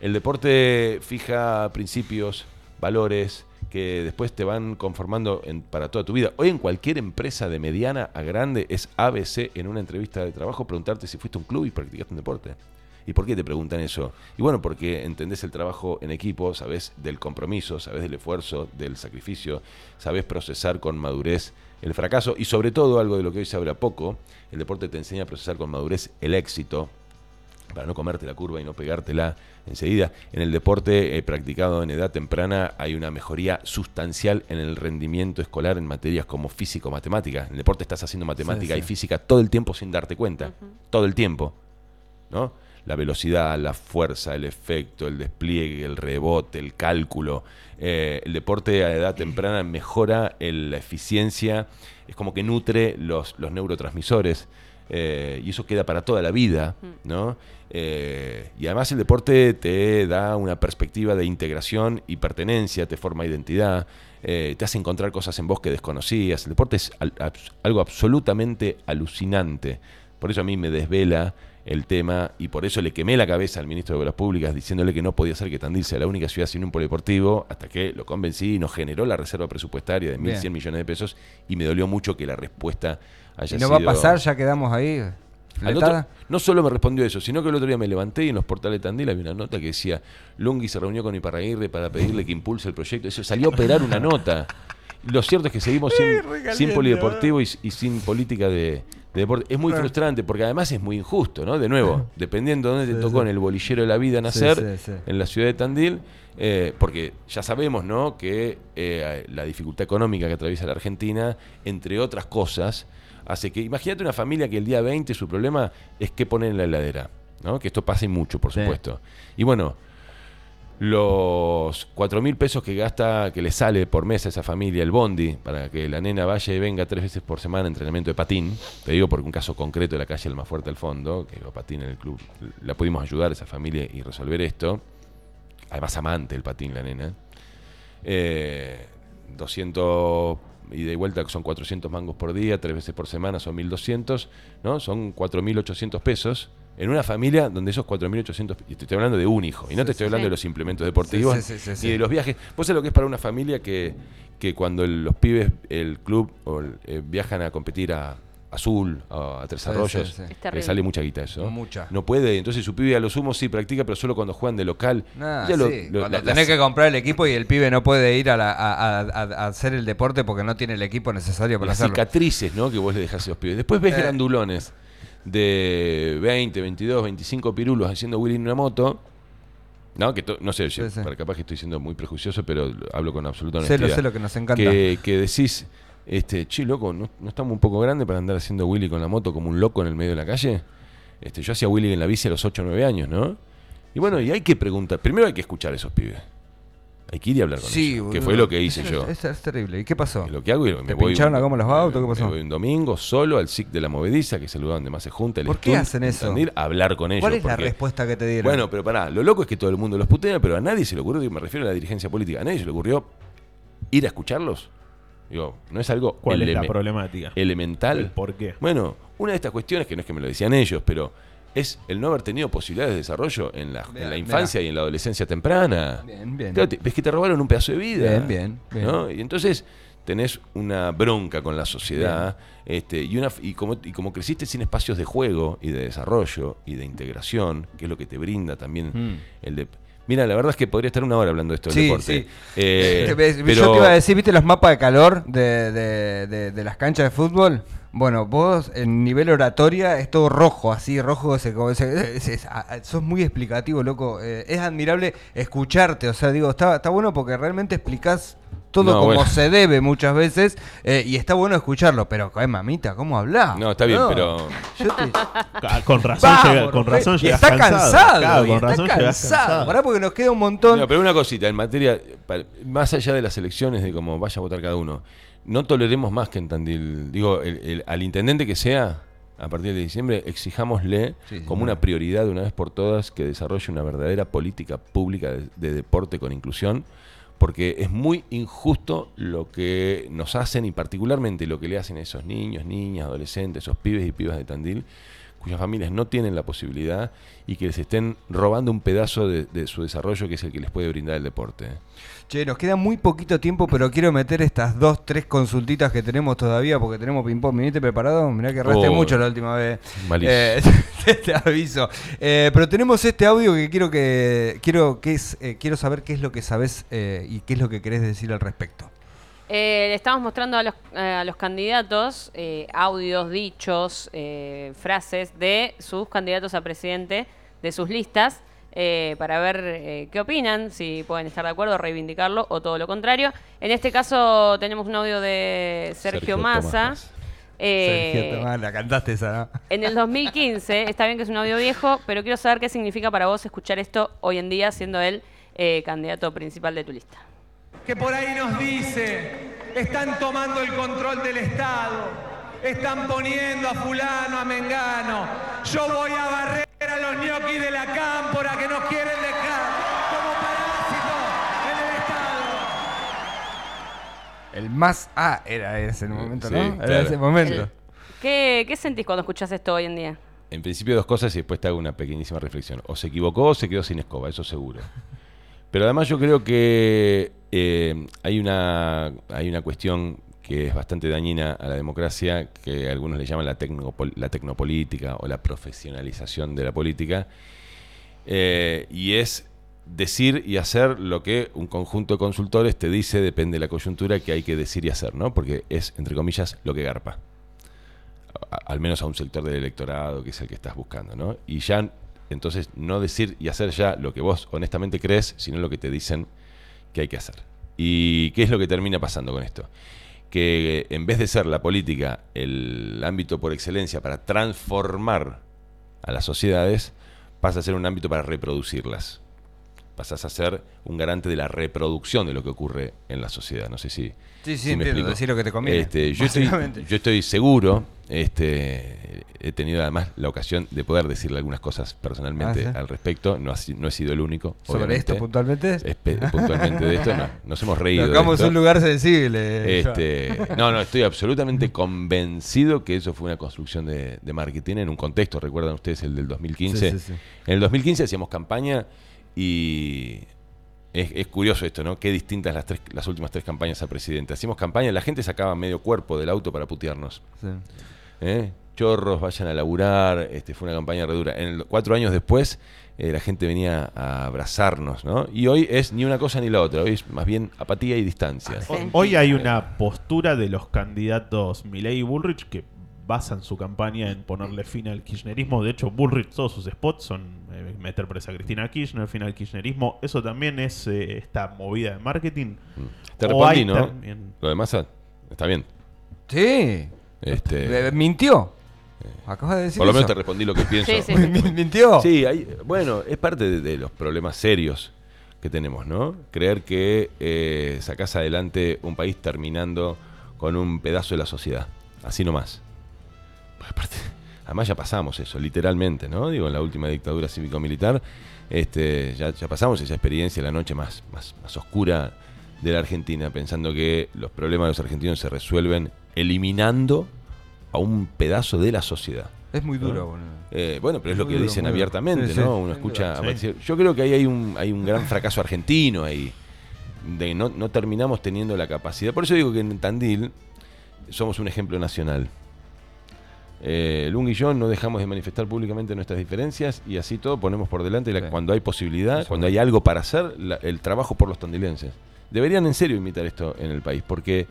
El deporte fija principios, valores, que después te van conformando en- para toda tu vida. Hoy en cualquier empresa de mediana a grande es ABC en una entrevista de trabajo preguntarte si fuiste a un club y practicaste un deporte. ¿Y por qué te preguntan eso? Y bueno, porque entendés el trabajo en equipo, sabés del compromiso, sabés del esfuerzo, del sacrificio, sabés procesar con madurez el fracaso y sobre todo algo de lo que hoy se habla poco, el deporte te enseña a procesar con madurez el éxito, para no comerte la curva y no pegártela enseguida. En el deporte eh, practicado en edad temprana hay una mejoría sustancial en el rendimiento escolar en materias como físico-matemática. En el deporte estás haciendo matemática Sí, y física todo el tiempo sin darte cuenta. Todo el tiempo. ¿no? La velocidad, la fuerza, el efecto, el despliegue, el rebote, el cálculo. Eh, el deporte a edad temprana mejora el- la eficiencia, es como que nutre los, los neurotransmisores. eh, y eso queda para toda la vida, ¿no? Eh, y además el deporte te da una perspectiva de integración y pertenencia, te forma identidad, eh, te hace encontrar cosas en vos que desconocías. El deporte es al- abs- algo absolutamente alucinante. Por eso a mí me desvela el tema y por eso le quemé la cabeza al ministro de Obras Públicas diciéndole que no podía ser que Tandil sea la única ciudad sin un polideportivo hasta que lo convencí y nos generó la reserva presupuestaria de 1.100 Bien. millones de pesos y me dolió mucho que la respuesta haya ¿Y no sido... va a pasar? Ya quedamos ahí. Otro- no solo me respondió eso, sino que el otro día me levanté y en los portales de Tandil había una nota que decía Lungi se reunió con Iparraguirre para pedirle que impulse el proyecto. Eso salió a operar una nota. Lo cierto es que seguimos sin, sin polideportivo y, y sin política de, de deporte. Es muy frustrante porque además es muy injusto, ¿no? De nuevo, [LAUGHS] dependiendo de dónde te tocó sí. en el bolillero de la vida nacer, sí, en la ciudad de Tandil, eh, porque ya sabemos, ¿no? Que eh, la dificultad económica que atraviesa la Argentina, entre otras cosas, hace que, imagínate una familia que el día 20 su problema es qué poner en la heladera, ¿no? Que esto pasa y mucho, por supuesto. Y bueno, los cuatro mil pesos que gasta, que le sale por mes a esa familia el bondi, para que la nena vaya y venga tres veces por semana a entrenamiento de patín, te digo porque un caso concreto de la calle El Más Fuerte del Fondo, que iba patín en el club, la pudimos ayudar a esa familia y resolver esto, además amante el patín la nena, eh, 200 y de vuelta son 400 mangos por día, tres veces por semana son 1200, ¿no? Son 4800 pesos en una familia donde esos 4800 y te estoy hablando de un hijo y no te estoy hablando sí. de los implementos deportivos Sí, sí, sí, sí, ni sí. de los viajes. Vos sabés lo que es para una familia que, que cuando el- los pibes, el club o el- eh, viajan a competir a Azul, a, a Tres Arroyos, sí, sí. Es le sale mucha guita eso. Mucha. No puede, entonces su pibe a lo sumo sí practica, pero solo cuando juegan de local. Nah, Ya lo- sí, lo- cuando la- tenés las- que comprar el equipo y el pibe no puede ir a, la- a- a- a- a hacer el deporte porque no tiene el equipo necesario para las hacerlo. cicatrices ¿no? que vos le dejás a los pibes. Después ves Eh. grandulones de 20, 22, 25 pirulos haciendo Willy en una moto. No, que no sé, Sí, sí. para- capaz que estoy siendo muy prejuicioso, pero hablo con absoluta Sé honestidad. lo, sé lo que nos encanta. que, que decís, este, che, loco, ¿no, no estamos un poco grandes para andar haciendo Willy con la moto como un loco en el medio de la calle? Este, yo hacía Willy en la bici a los 8 o 9 años, ¿no? Y bueno, y hay que preguntar, primero hay que escuchar a esos pibes. Hay que ir y hablar con Sí, ellos, que fue lo que hice Es- yo. Es, es terrible. ¿Y qué pasó? Y lo que hago es me ¿Te voy pincharon la goma los autos? ¿Qué me pasó? voy un domingo solo al SIC de la Movediza, que es el lugar donde más se junta el ¿Por qué hacen en eso? Tandil, a hablar con ellos. ¿Cuál es la respuesta que te dieron? Bueno, pero pará, lo loco es que todo el mundo los putea, pero a nadie se le ocurrió, me refiero a la dirigencia política, a nadie se le ocurrió ir a escucharlos. Digo, no es algo ¿Cuál es la problemática? elemental. ¿El por qué? Bueno, una de estas cuestiones, que no es que me lo decían ellos, pero es el no haber tenido posibilidades de desarrollo en la, en Bien, la infancia y en la adolescencia temprana. Bien, bien. Claro, te- ves que te robaron un pedazo de vida. Bien, bien, bien. ¿no? Y entonces tenés una bronca con la sociedad este, y, una, y, como, y como creciste sin espacios de juego y de desarrollo y de integración, que es lo que te brinda también Mm. el de... Mira, la verdad es que podría estar una hora hablando de esto del Sí, deporte. sí. Eh, pero- [LAUGHS] Yo te iba a decir, ¿viste los mapas de calor de, de- de- de las canchas de fútbol? Bueno, vos en nivel oratoria es todo rojo, así, rojo, ese, como ese- es- es- a- a- sos muy explicativo, loco. Eh, es admirable escucharte, o sea, digo, está, está bueno porque realmente explicás todo No, como bueno. se debe muchas veces eh, y está bueno escucharlo, pero, eh, mamita, ¿cómo hablás? No, está bien, pero- Yo te- [LAUGHS] Ah, Con razón, Vamos, llega- con razón y llegas está cansado, Claro, y con está razón cansado. cansado. Pará porque nos queda un montón. No, pero una cosita, en materia, más allá de las elecciones, de cómo vaya a votar cada uno, no toleremos más que en Tandil, digo, el- el- al intendente que sea, a partir de diciembre, exijámosle Sí, sí, como una prioridad de una vez por todas que desarrolle una verdadera política pública de, de deporte con inclusión, porque es muy injusto lo que nos hacen y particularmente lo que le hacen a esos niños, niñas, adolescentes, esos pibes y pibas de Tandil, cuyas familias no tienen la posibilidad y que les estén robando un pedazo de, de su desarrollo que es el que les puede brindar el deporte. Che, nos queda muy poquito tiempo, pero quiero meter estas dos, tres consultitas que tenemos todavía porque tenemos ping-pong. ¿Viniste preparado? Mirá que erraste Oh, mucho la última vez. malísimo. Eh, [LAUGHS] te aviso. Eh, pero tenemos este audio que quiero que quiero que es eh, quiero saber qué es lo que sabes eh, y qué es lo que querés decir al respecto. Eh, le estamos mostrando a los, eh, a los candidatos eh, audios, dichos, eh, frases de sus candidatos a presidente, de sus listas, eh, para ver eh, qué opinan, si pueden estar de acuerdo, reivindicarlo o todo lo contrario. En este caso tenemos un audio de Sergio, Sergio Massa. Tomás. Eh, la cantaste esa, ¿no? en el 2015, está bien que es un audio viejo, pero quiero saber qué significa para vos escuchar esto hoy en día, siendo él eh, candidato principal de tu lista. que por ahí nos dice, están tomando el control del Estado, están poniendo a fulano, a Mengano, yo voy a barrer a los ñoquis de la cámpora que nos quieren dejar como parásitos en el Estado. El más A era ese en el momento, Sí, ¿no? Era ese momento. El- ¿Qué, qué sentís cuando escuchás esto hoy en día? En principio dos cosas y después te hago una pequeñísima reflexión. O se equivocó o se quedó sin escoba, eso seguro. Pero además yo creo que eh, hay, una, hay una cuestión que es bastante dañina a la democracia, que algunos le llaman la, tecnopol- la tecnopolítica o la profesionalización de la política, eh, y es decir y hacer lo que un conjunto de consultores te dice, depende de la coyuntura, que hay que decir y hacer, ¿no? Porque es, entre comillas, lo que garpa al menos a un sector del electorado que es el que estás buscando, ¿no? Y ya, entonces, no decir y hacer ya lo que vos honestamente crees, sino lo que te dicen que hay que hacer. ¿Y qué es lo que termina pasando con esto? Que en vez de ser la política el ámbito por excelencia para transformar a las sociedades, pasa a ser un ámbito para reproducirlas. Pasas a ser un garante de la reproducción de lo que ocurre en la sociedad. No sé si, Sí, sí, si entiendo, decir lo que te conviene, Este, yo, estoy, básicamente. yo estoy seguro, este, he tenido además la ocasión de poder decirle algunas cosas personalmente Ah, ¿sí? al respecto. No, he sido el único. ¿Sobre esto puntualmente? Puntualmente de esto, no. Nos hemos reído. Tocamos un lugar sensible. Este, no, no, estoy absolutamente convencido que eso fue una construcción de, de marketing en un contexto. ¿Recuerdan ustedes el del 2015? Sí, sí, sí. En el 2015 hacíamos campaña y es, es curioso esto, ¿no? Qué distintas las, tres, las últimas tres campañas a presidente. Hacíamos campaña, la gente sacaba medio cuerpo del auto para putearnos. Sí. ¿eh? Chorros, vayan a laburar. Este, fue una campaña redura. En el- cuatro años después, eh, la gente venía a abrazarnos, ¿no? Y hoy es ni una cosa ni la otra. Hoy es más bien apatía y distancia. Sí. Hoy hay una postura de los candidatos Milei y Bullrich que basan su campaña en ponerle fin al kirchnerismo. De hecho, Bullrich, todos sus spots son meter presa a Cristina Kirchner, al kirchnerismo. Eso también es eh, esta movida de marketing. Te O respondí, ¿no? también- Lo demás ah, está bien. Sí. Este, Eh, ¿Mintió? Acabas de decir por lo menos eso. te respondí lo que pienso. Sí, sí. Mi- [LAUGHS] ¿Mintió? Sí, hay- bueno, es parte de, de los problemas serios que tenemos, ¿no? Creer que eh, sacás adelante un país terminando con un pedazo de la sociedad, así nomás. Pues aparte, además ya pasamos eso, literalmente, ¿no? Digo, en la última dictadura cívico-militar, este, ya, ya pasamos esa experiencia, la noche más, más, más oscura de la Argentina, pensando que los problemas de los argentinos se resuelven eliminando a un pedazo de la sociedad. Es muy duro, boludo. Eh, bueno, pero es lo que duro, dicen abiertamente, Sí, sí. ¿no? Uno escucha. Matías- Yo creo que ahí hay un, hay un gran fracaso argentino ahí. De no, no terminamos teniendo la capacidad. Por eso digo que en Tandil somos un ejemplo nacional. Eh, Lung y yo no dejamos de manifestar públicamente nuestras diferencias y así todo ponemos por delante la- Sí. cuando hay posibilidad, Eso cuando hay algo para hacer, la- el trabajo por los tandilenses. Deberían en serio imitar esto en el país, porque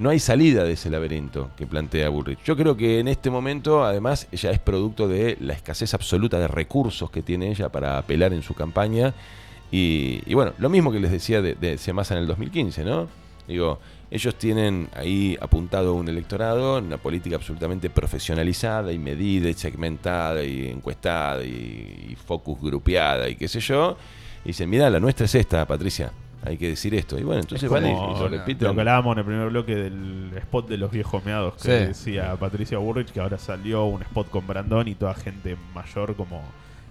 no hay salida de ese laberinto que plantea Bullrich. Yo creo que en este momento, además, ella es producto de la escasez absoluta de recursos que tiene ella para apelar en su campaña. Y, y bueno, lo mismo que les decía de, de Semasa en el 2015, ¿no? Digo, ellos tienen ahí apuntado un electorado, una política absolutamente profesionalizada y medida y segmentada y encuestada y, y focus grupeada y qué sé yo. Y dicen, mira, la nuestra es esta, Patricia. Hay que decir esto. Y bueno, entonces Es van y- lo repiten. Lo que hablábamos en el primer bloque del spot de los viejos meados que Sí. decía Patricia Burrich, que ahora salió un spot con Brandon y toda gente mayor como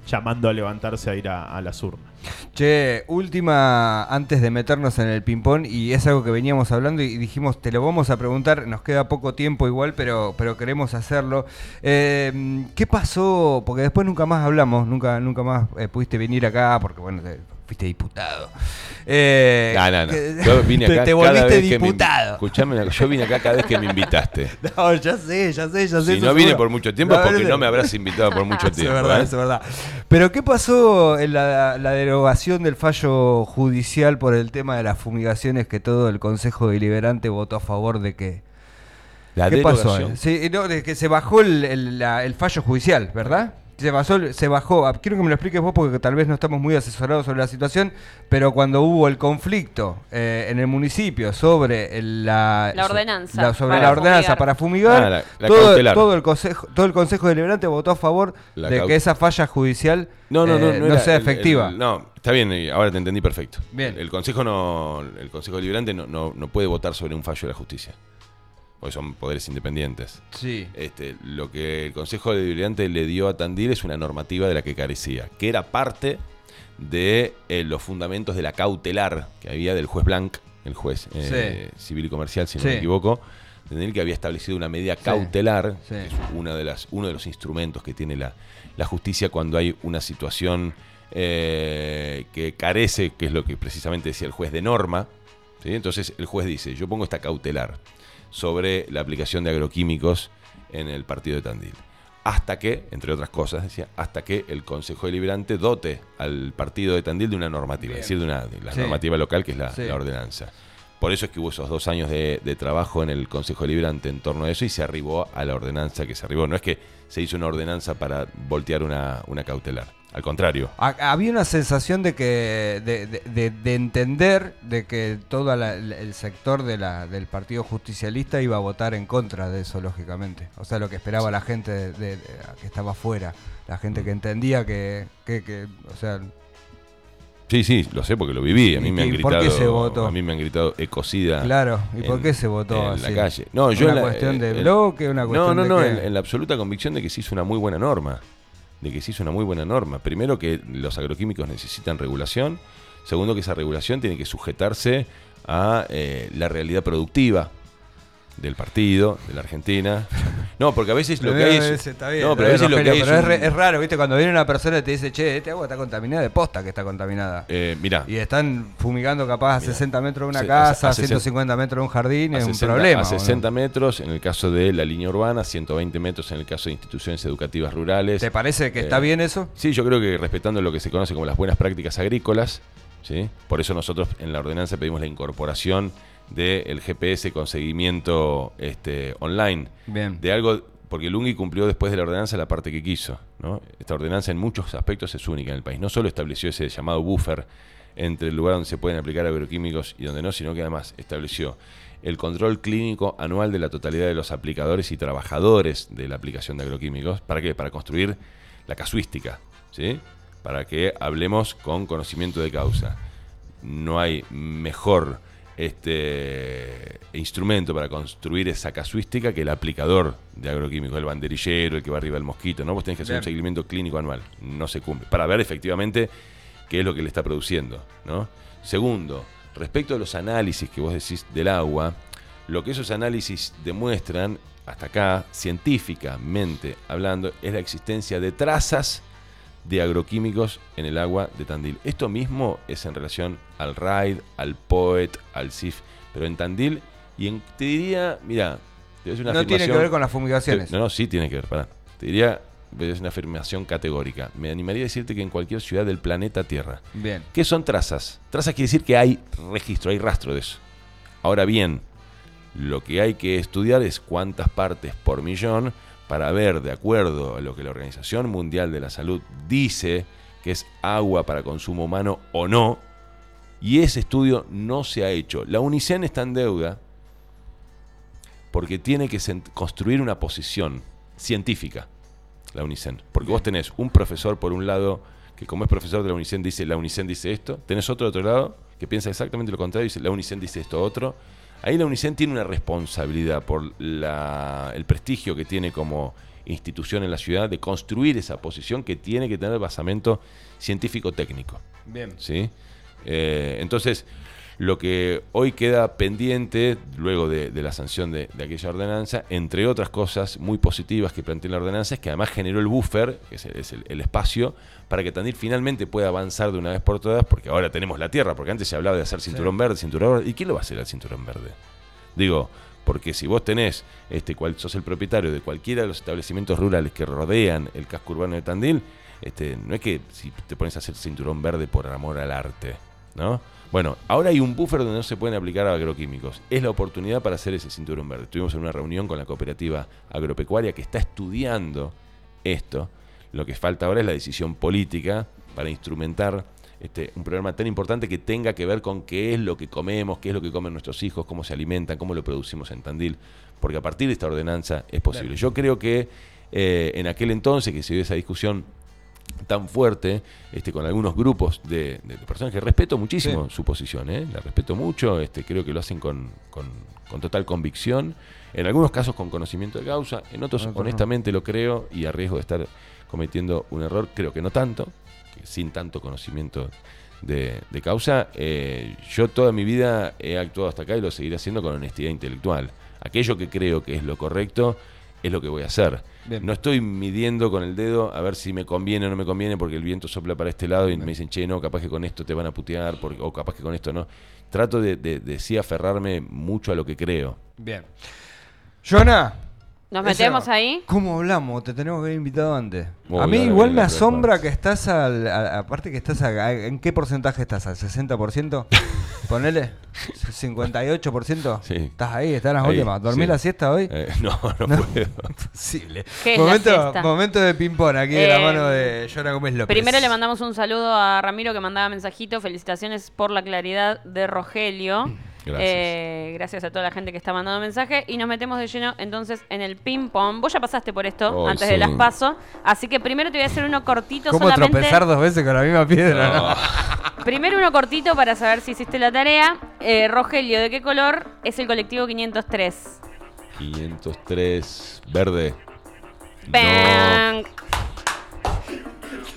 llamando a levantarse a ir a, a las urnas. Che, última antes de meternos en el ping-pong, y es algo que veníamos hablando y dijimos, te lo vamos a preguntar, nos queda poco tiempo igual, pero, pero queremos hacerlo. Eh, ¿Qué pasó? Porque después nunca más hablamos, nunca, nunca más eh, pudiste venir acá, porque bueno, fuiste diputado. Eh, No, no, no. que- Yo vine [LAUGHS] te- acá te, cada volviste diputado. Escuchame una cosa, yo vine acá cada vez que me invitaste. [LAUGHS] No, ya sé, ya sé, ya sé. Si no vine seguro. por mucho tiempo es porque no me habrás invitado por mucho [LAUGHS] tiempo. es verdad, ¿eh? es verdad. Pero ¿qué pasó en la, la derogación del fallo judicial por el tema de las fumigaciones que todo el Consejo Deliberante votó a favor de que... La ¿Qué pasó? derogación. Sí, no, de que se bajó el, el- la- el fallo judicial, ¿verdad? Se, basó, se bajó, ah, quiero que me lo expliques vos porque tal vez no estamos muy asesorados sobre la situación, pero cuando hubo el conflicto eh, en el municipio sobre el- la, La ordenanza la- sobre para la ordenanza fumigar. para fumigar, Ah, la- la todo, el consejo, todo el consejo deliberante votó a favor La de que esa falla judicial No, no, no, eh, no, sea el- efectiva. el- no, está bien, ahora te entendí perfecto. Bien. El Consejo no, el Consejo Deliberante no, no, no puede votar sobre un fallo de la justicia. Porque son poderes independientes. Sí. Este, lo que el Consejo Deliberante le dio a Tandil es una normativa de la que carecía, que era parte de eh, los fundamentos de la cautelar que había del juez Blanc, el juez eh, civil y comercial, si no me equivoco, Tandil que había establecido una medida cautelar, Sí. que es una de las, uno de los instrumentos que tiene la, la justicia cuando hay una situación eh, que carece, que es lo que precisamente decía el juez de norma. ¿sí? Entonces el juez dice, yo pongo esta cautelar sobre la aplicación de agroquímicos en el partido de Tandil. Hasta que, entre otras cosas, decía, hasta que el Consejo Deliberante dote al partido de Tandil de una normativa, es decir, de una de la Sí. normativa local que es la, Sí. la ordenanza. Por eso es que hubo esos dos años de, de trabajo en el Consejo Deliberante en torno a eso y se arribó a la ordenanza que se arribó. No es que se hizo una ordenanza para voltear una, una cautelar. Al contrario. Ha- Había una sensación de que de, de- de- de entender de que todo la- el sector de la, del Partido Justicialista iba a votar en contra de eso, lógicamente. O sea, lo que esperaba la gente de, de- de- que estaba afuera, la gente que entendía que, que, que, o sea, Sí, sí, lo sé porque lo viví. A mí ¿Y me han qué- por qué gritado. se votó? A mí me han gritado ecocida. claro. ¿Y por en- qué se votó en así? la calle. No, yo una en la- cuestión de en- bloque, una cuestión No, no, de no, qué? en, en la absoluta convicción de que se hizo una muy buena norma. De que se hizo una muy buena norma. Primero que los agroquímicos necesitan regulación. Segundo que esa regulación tiene que sujetarse a eh, la realidad productiva del partido, de la Argentina. No, porque a veces lo que hay es... Está bien, no, está pero a veces lo que hay pero es es, re- un- es raro, ¿viste? Cuando viene una persona y te dice, che, este agua está contaminada, de posta que está contaminada. Eh, mirá, Y están fumigando capaz a Mirá. 60 metros de una casa, a a 60 150 metros de un jardín, es 60, un problema. a ¿o no? 60 metros en el caso de la línea urbana, 120 metros en el caso de instituciones educativas rurales. ¿Te parece que está Eh, bien eso? Sí, yo creo que respetando lo que se conoce como las buenas prácticas agrícolas, ¿sí? por eso nosotros en la ordenanza pedimos la incorporación del GPS con seguimiento este, online. Bien. De algo, porque el UNGI cumplió después de la ordenanza la parte que quiso. ¿no? Esta ordenanza en muchos aspectos es única en el país. No solo estableció ese llamado buffer entre el lugar donde se pueden aplicar agroquímicos y donde no, sino que además estableció el control clínico anual de la totalidad de los aplicadores y trabajadores de la aplicación de agroquímicos. ¿Para qué? Para construir la casuística, ¿sí? Para que hablemos con conocimiento de causa. No hay mejor este instrumento para construir esa casuística que el aplicador de agroquímicos, el banderillero, el que va arriba del mosquito, ¿no? Vos tenés que hacer Bien. un seguimiento clínico anual. No se cumple. Para ver efectivamente qué es lo que le está produciendo, ¿no? Segundo, respecto a los análisis que vos decís del agua, lo que esos análisis demuestran, hasta acá, científicamente hablando, es la existencia de trazas de agroquímicos en el agua de Tandil. Esto mismo es en relación al RAID, al POET, al CIF, pero en Tandil y en, te diría, mira, te voy a decir una No tiene que ver con las fumigaciones. no, no, sí tiene que ver, pará. Te diría, es una afirmación categórica. Me animaría a decirte que en cualquier ciudad del planeta Tierra. Bien. ¿Qué son trazas? Trazas quiere decir que hay registro, hay rastro de eso. Ahora bien, lo que hay que estudiar es cuántas partes por millón para ver, de acuerdo a lo que la Organización Mundial de la Salud dice que es agua para consumo humano o no, y ese estudio no se ha hecho. La UNICEN está en deuda porque tiene que construir una posición científica, la UNICEN. Porque vos tenés un profesor por un lado que como es profesor de la UNICEN dice, la UNICEN dice esto, tenés otro de otro lado que piensa exactamente lo contrario y dice, la UNICEN dice esto otro. Ahí la UNICEN tiene una responsabilidad por la- el prestigio que tiene como institución en la ciudad de construir esa posición que tiene que tener basamento científico-técnico. Bien. ¿sí? Eh, entonces, lo que hoy queda pendiente, luego de, de la sanción de, de aquella ordenanza, entre otras cosas muy positivas que plantea la ordenanza, es que además generó el buffer, que es, el, es el- el espacio, para que Tandil finalmente pueda avanzar de una vez por todas, porque ahora tenemos la tierra, porque antes se hablaba de hacer cinturón verde, cinturón verde, ¿y quién lo va a hacer el cinturón verde? Digo, porque si vos tenés, este, cual, sos el propietario de cualquiera de los establecimientos rurales que rodean el casco urbano de Tandil, este, no es que si te pones a hacer cinturón verde por amor al arte, ¿no? Bueno, ahora hay un buffer donde no se pueden aplicar agroquímicos. Es la oportunidad para hacer ese cinturón verde. Estuvimos en una reunión con la cooperativa agropecuaria que está estudiando esto. Lo que falta ahora es la decisión política para instrumentar este, un programa tan importante que tenga que ver con qué es lo que comemos, qué es lo que comen nuestros hijos, cómo se alimentan, cómo lo producimos en Tandil, porque a partir de esta ordenanza es posible. Yo creo que eh, en aquel entonces que se dio esa discusión tan fuerte este, con algunos grupos de, de personas que respeto muchísimo su posición, ¿eh? la respeto mucho, este, creo que lo hacen con, con- con total convicción, en algunos casos con conocimiento de causa, en otros no. honestamente lo creo y a riesgo de estar cometiendo un error, creo que no tanto, que sin tanto conocimiento de, de causa. eh, yo toda mi vida he actuado hasta acá y lo seguiré haciendo con honestidad intelectual. Aquello que creo que es lo correcto es lo que voy a hacer. Bien. No estoy midiendo con el dedo a ver si me conviene o no me conviene porque el viento sopla para este lado y me dicen, che, no, capaz que con esto te van a putear porque, o capaz que con esto no. Trato de, de, de sí aferrarme mucho a lo que creo. Bien. Jonah, ¿Nos Eso- metemos ahí? ¿Cómo hablamos? Te tenemos que haber invitado antes. A mí igual me asombra que estás al... a- aparte que estás... a- ¿En qué porcentaje estás? ¿Al 60%? [LAUGHS] Ponele. ¿58%? Sí. Estás ahí, estás en las Ahí, últimas. ¿Dormís sí. la siesta hoy? Eh, [LAUGHS] no, no, No. puedo. [LAUGHS] Imposible. ¿Qué es la momento, siesta? momento de ping-pong aquí de la Eh, mano de Jonah Gómez López. Primero le mandamos un saludo a Ramiro que mandaba mensajito. Felicitaciones por la claridad de Rogelio. Gracias. Eh, gracias a toda la gente que está mandando mensaje. Y nos metemos de lleno entonces en el ping-pong. Vos ya pasaste por esto Oh, antes sí. de las paso. Así que primero te voy a hacer uno cortito ¿Cómo solamente. tropezar dos veces con la misma piedra? no? [LAUGHS] Primero uno cortito para saber si hiciste la tarea. Eh, Rogelio, ¿de qué color es el colectivo 503? 503 verde. ¡Bang!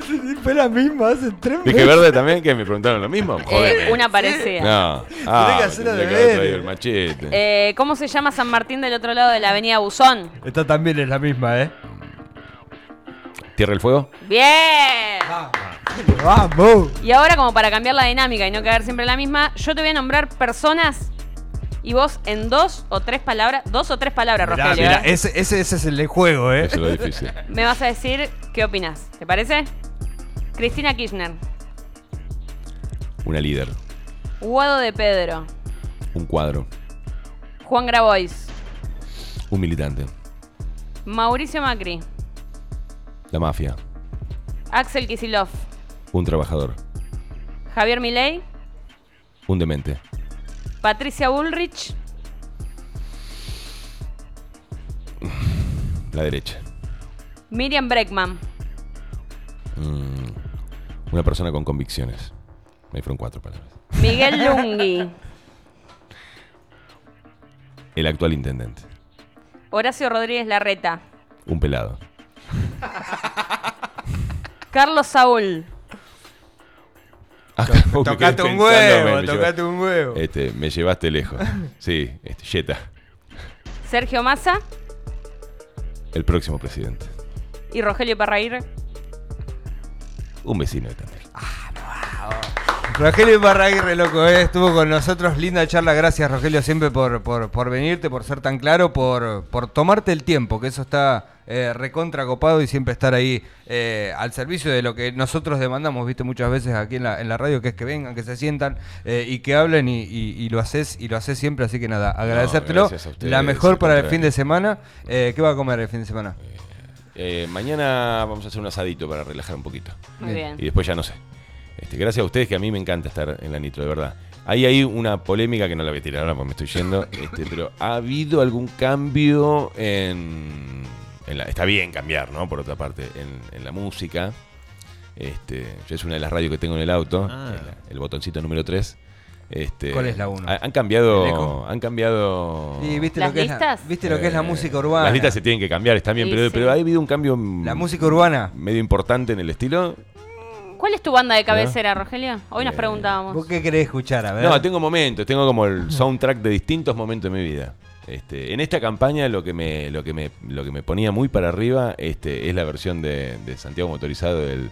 [LAUGHS] Fue la misma hace tres No. Dije verde también, que me preguntaron lo mismo. Eh, una parecida. No. Ah, que tendría de que haber ver. traído el machete. Eh, ¿Cómo se llama San Martín del otro lado de la avenida Buzón? Esta también es la misma, ¿eh? ¿Tierra el fuego? ¡Bien! ¡Vamos! Y ahora, como para cambiar la dinámica y no quedar siempre la misma, yo te voy a nombrar personas y vos en dos o tres palabras, dos o tres palabras, Mirá, Rogelio, mirá, ¿eh? ese, ese, ese es el de juego, ¿eh? Eso es lo difícil. me vas a decir qué opinas. ¿Te parece? Cristina Kirchner, Una líder. Guado de Pedro, Un cuadro. Juan Grabois, Un militante. Mauricio Macri, La mafia. Axel Kisilov, Un trabajador. Javier Milei, Un demente. Patricia Bullrich, La derecha. Miriam Breckman, Mm, Una persona con convicciones. Me fueron cuatro palabras. Miguel [LAUGHS] Lungui, El actual intendente. Horacio Rodríguez Larreta, Un pelado. [LAUGHS] Carlos Saúl, Ah, [LAUGHS] Tocate un huevo, me- me tocate un huevo. Este, me llevaste lejos. Sí, este, Jetta, Sergio Massa el próximo presidente. y Rogelio Parraír. Un vecino de Tandil. Rogelio Barraguirre, loco, eh, estuvo con nosotros. Linda charla. Gracias, Rogelio, siempre por, por, por venirte, por ser tan claro, por, por tomarte el tiempo, que eso está eh, recontra copado y siempre estar ahí eh, al servicio de lo que nosotros demandamos, viste, muchas veces aquí en la, en la radio, que es que vengan, que se sientan eh, y que hablen y, y- y lo haces y lo haces siempre. Así que nada, agradecértelo. ustedes, la mejor para el fin de semana. Eh, ¿Qué va a comer el fin de semana? Eh, mañana vamos a hacer un asadito para relajar un poquito. Muy bien. Y después ya no sé. Este, gracias a ustedes que a mí me encanta estar en la Nitro, de verdad. Ahí hay una polémica que no la voy a tirar ahora porque me estoy yendo. [LAUGHS] este, pero ¿ha habido algún cambio en, en la- está bien cambiar, ¿no? Por otra parte, en, en la música. Este, yo es una de las radios que tengo en el auto, Ah. es la- el botoncito número 3. Este, ¿Cuál es la uno? ha- Han ¿El eco? cambiado. Han cambiado. Viste ¿Las lo que es la, listas? viste lo que es la eh, música urbana. Las listas se tienen que cambiar, está bien, Sí, pero, sí. pero ha habido un cambio. La música urbana. medio importante en el estilo. ¿Cuál es tu banda de cabecera, Rogelio? Hoy nos Eh, preguntábamos. ¿Vos qué querés escuchar? A ver. No, tengo momentos, tengo como el soundtrack de distintos momentos de mi vida. Este, en esta campaña lo que me, lo que me, lo que me ponía muy para arriba este, es la versión de, de Santiago Motorizado del,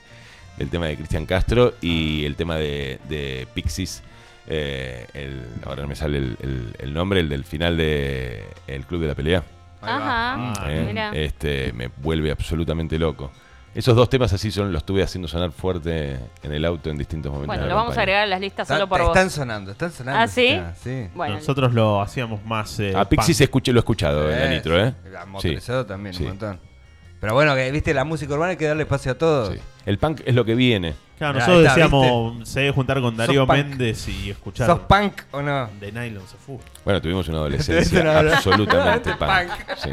del tema de Cristian Castro y el tema de, de Pixies. Eh, el- ahora no me sale el, el- el nombre, el del final de El Club de la Pelea. Ajá, Eh, mira. este, me vuelve absolutamente loco. Esos dos temas así son los estuve haciendo sonar fuerte en el auto en distintos momentos. Bueno, lo vamos a agregar a las listas solo por vos. están sonando, están sonando. ¿Ah, sí? está, sí. Bueno, Nosotros lo hacíamos más. eh, A Pixies punk. escuché, lo he escuchado en la Eh, Nitro, ¿eh? a Sí, Motorizado también, Sí. un montón. Pero bueno, que viste, la música urbana hay que darle espacio a todo. sí. El punk es lo que viene. Claro, Mirá, nosotros está, decíamos, se debe juntar con Darío punk. Méndez y escuchar ¿Sos punk o no? de Nylon se fue. Bueno, tuvimos una [LAUGHS] adolescencia absolutamente punk. Sí.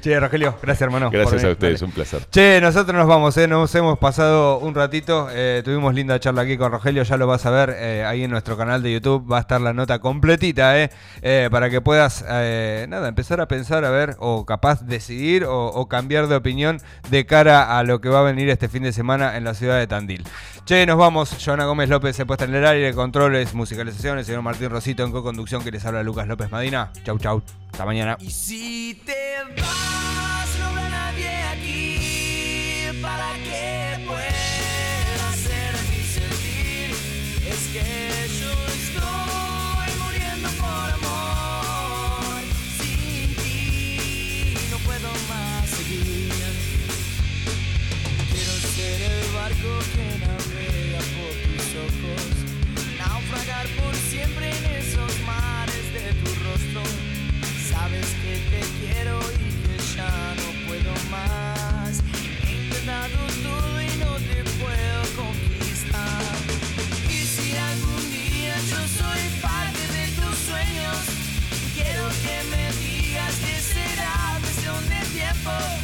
Che, Rogelio, gracias hermano. Gracias a ustedes, Dale. un placer. Che, nosotros nos vamos, eh, nos hemos pasado un ratito, eh, tuvimos linda charla aquí con Rogelio, ya lo vas a ver eh, ahí en nuestro canal de YouTube, va a estar la nota completita, eh, eh, para que puedas, eh, nada, empezar a pensar, a ver, o capaz decidir o, o cambiar de opinión de cara a lo que va a venir este fin de semana en la ciudad de Tandil. Che, nos vamos, Joana Gómez López se puesta en el aire, controles, musicalización, el señor Martín Rosito en co-conducción que les habla Lucas López Madina. Chau, chau, hasta mañana. Y si te vas,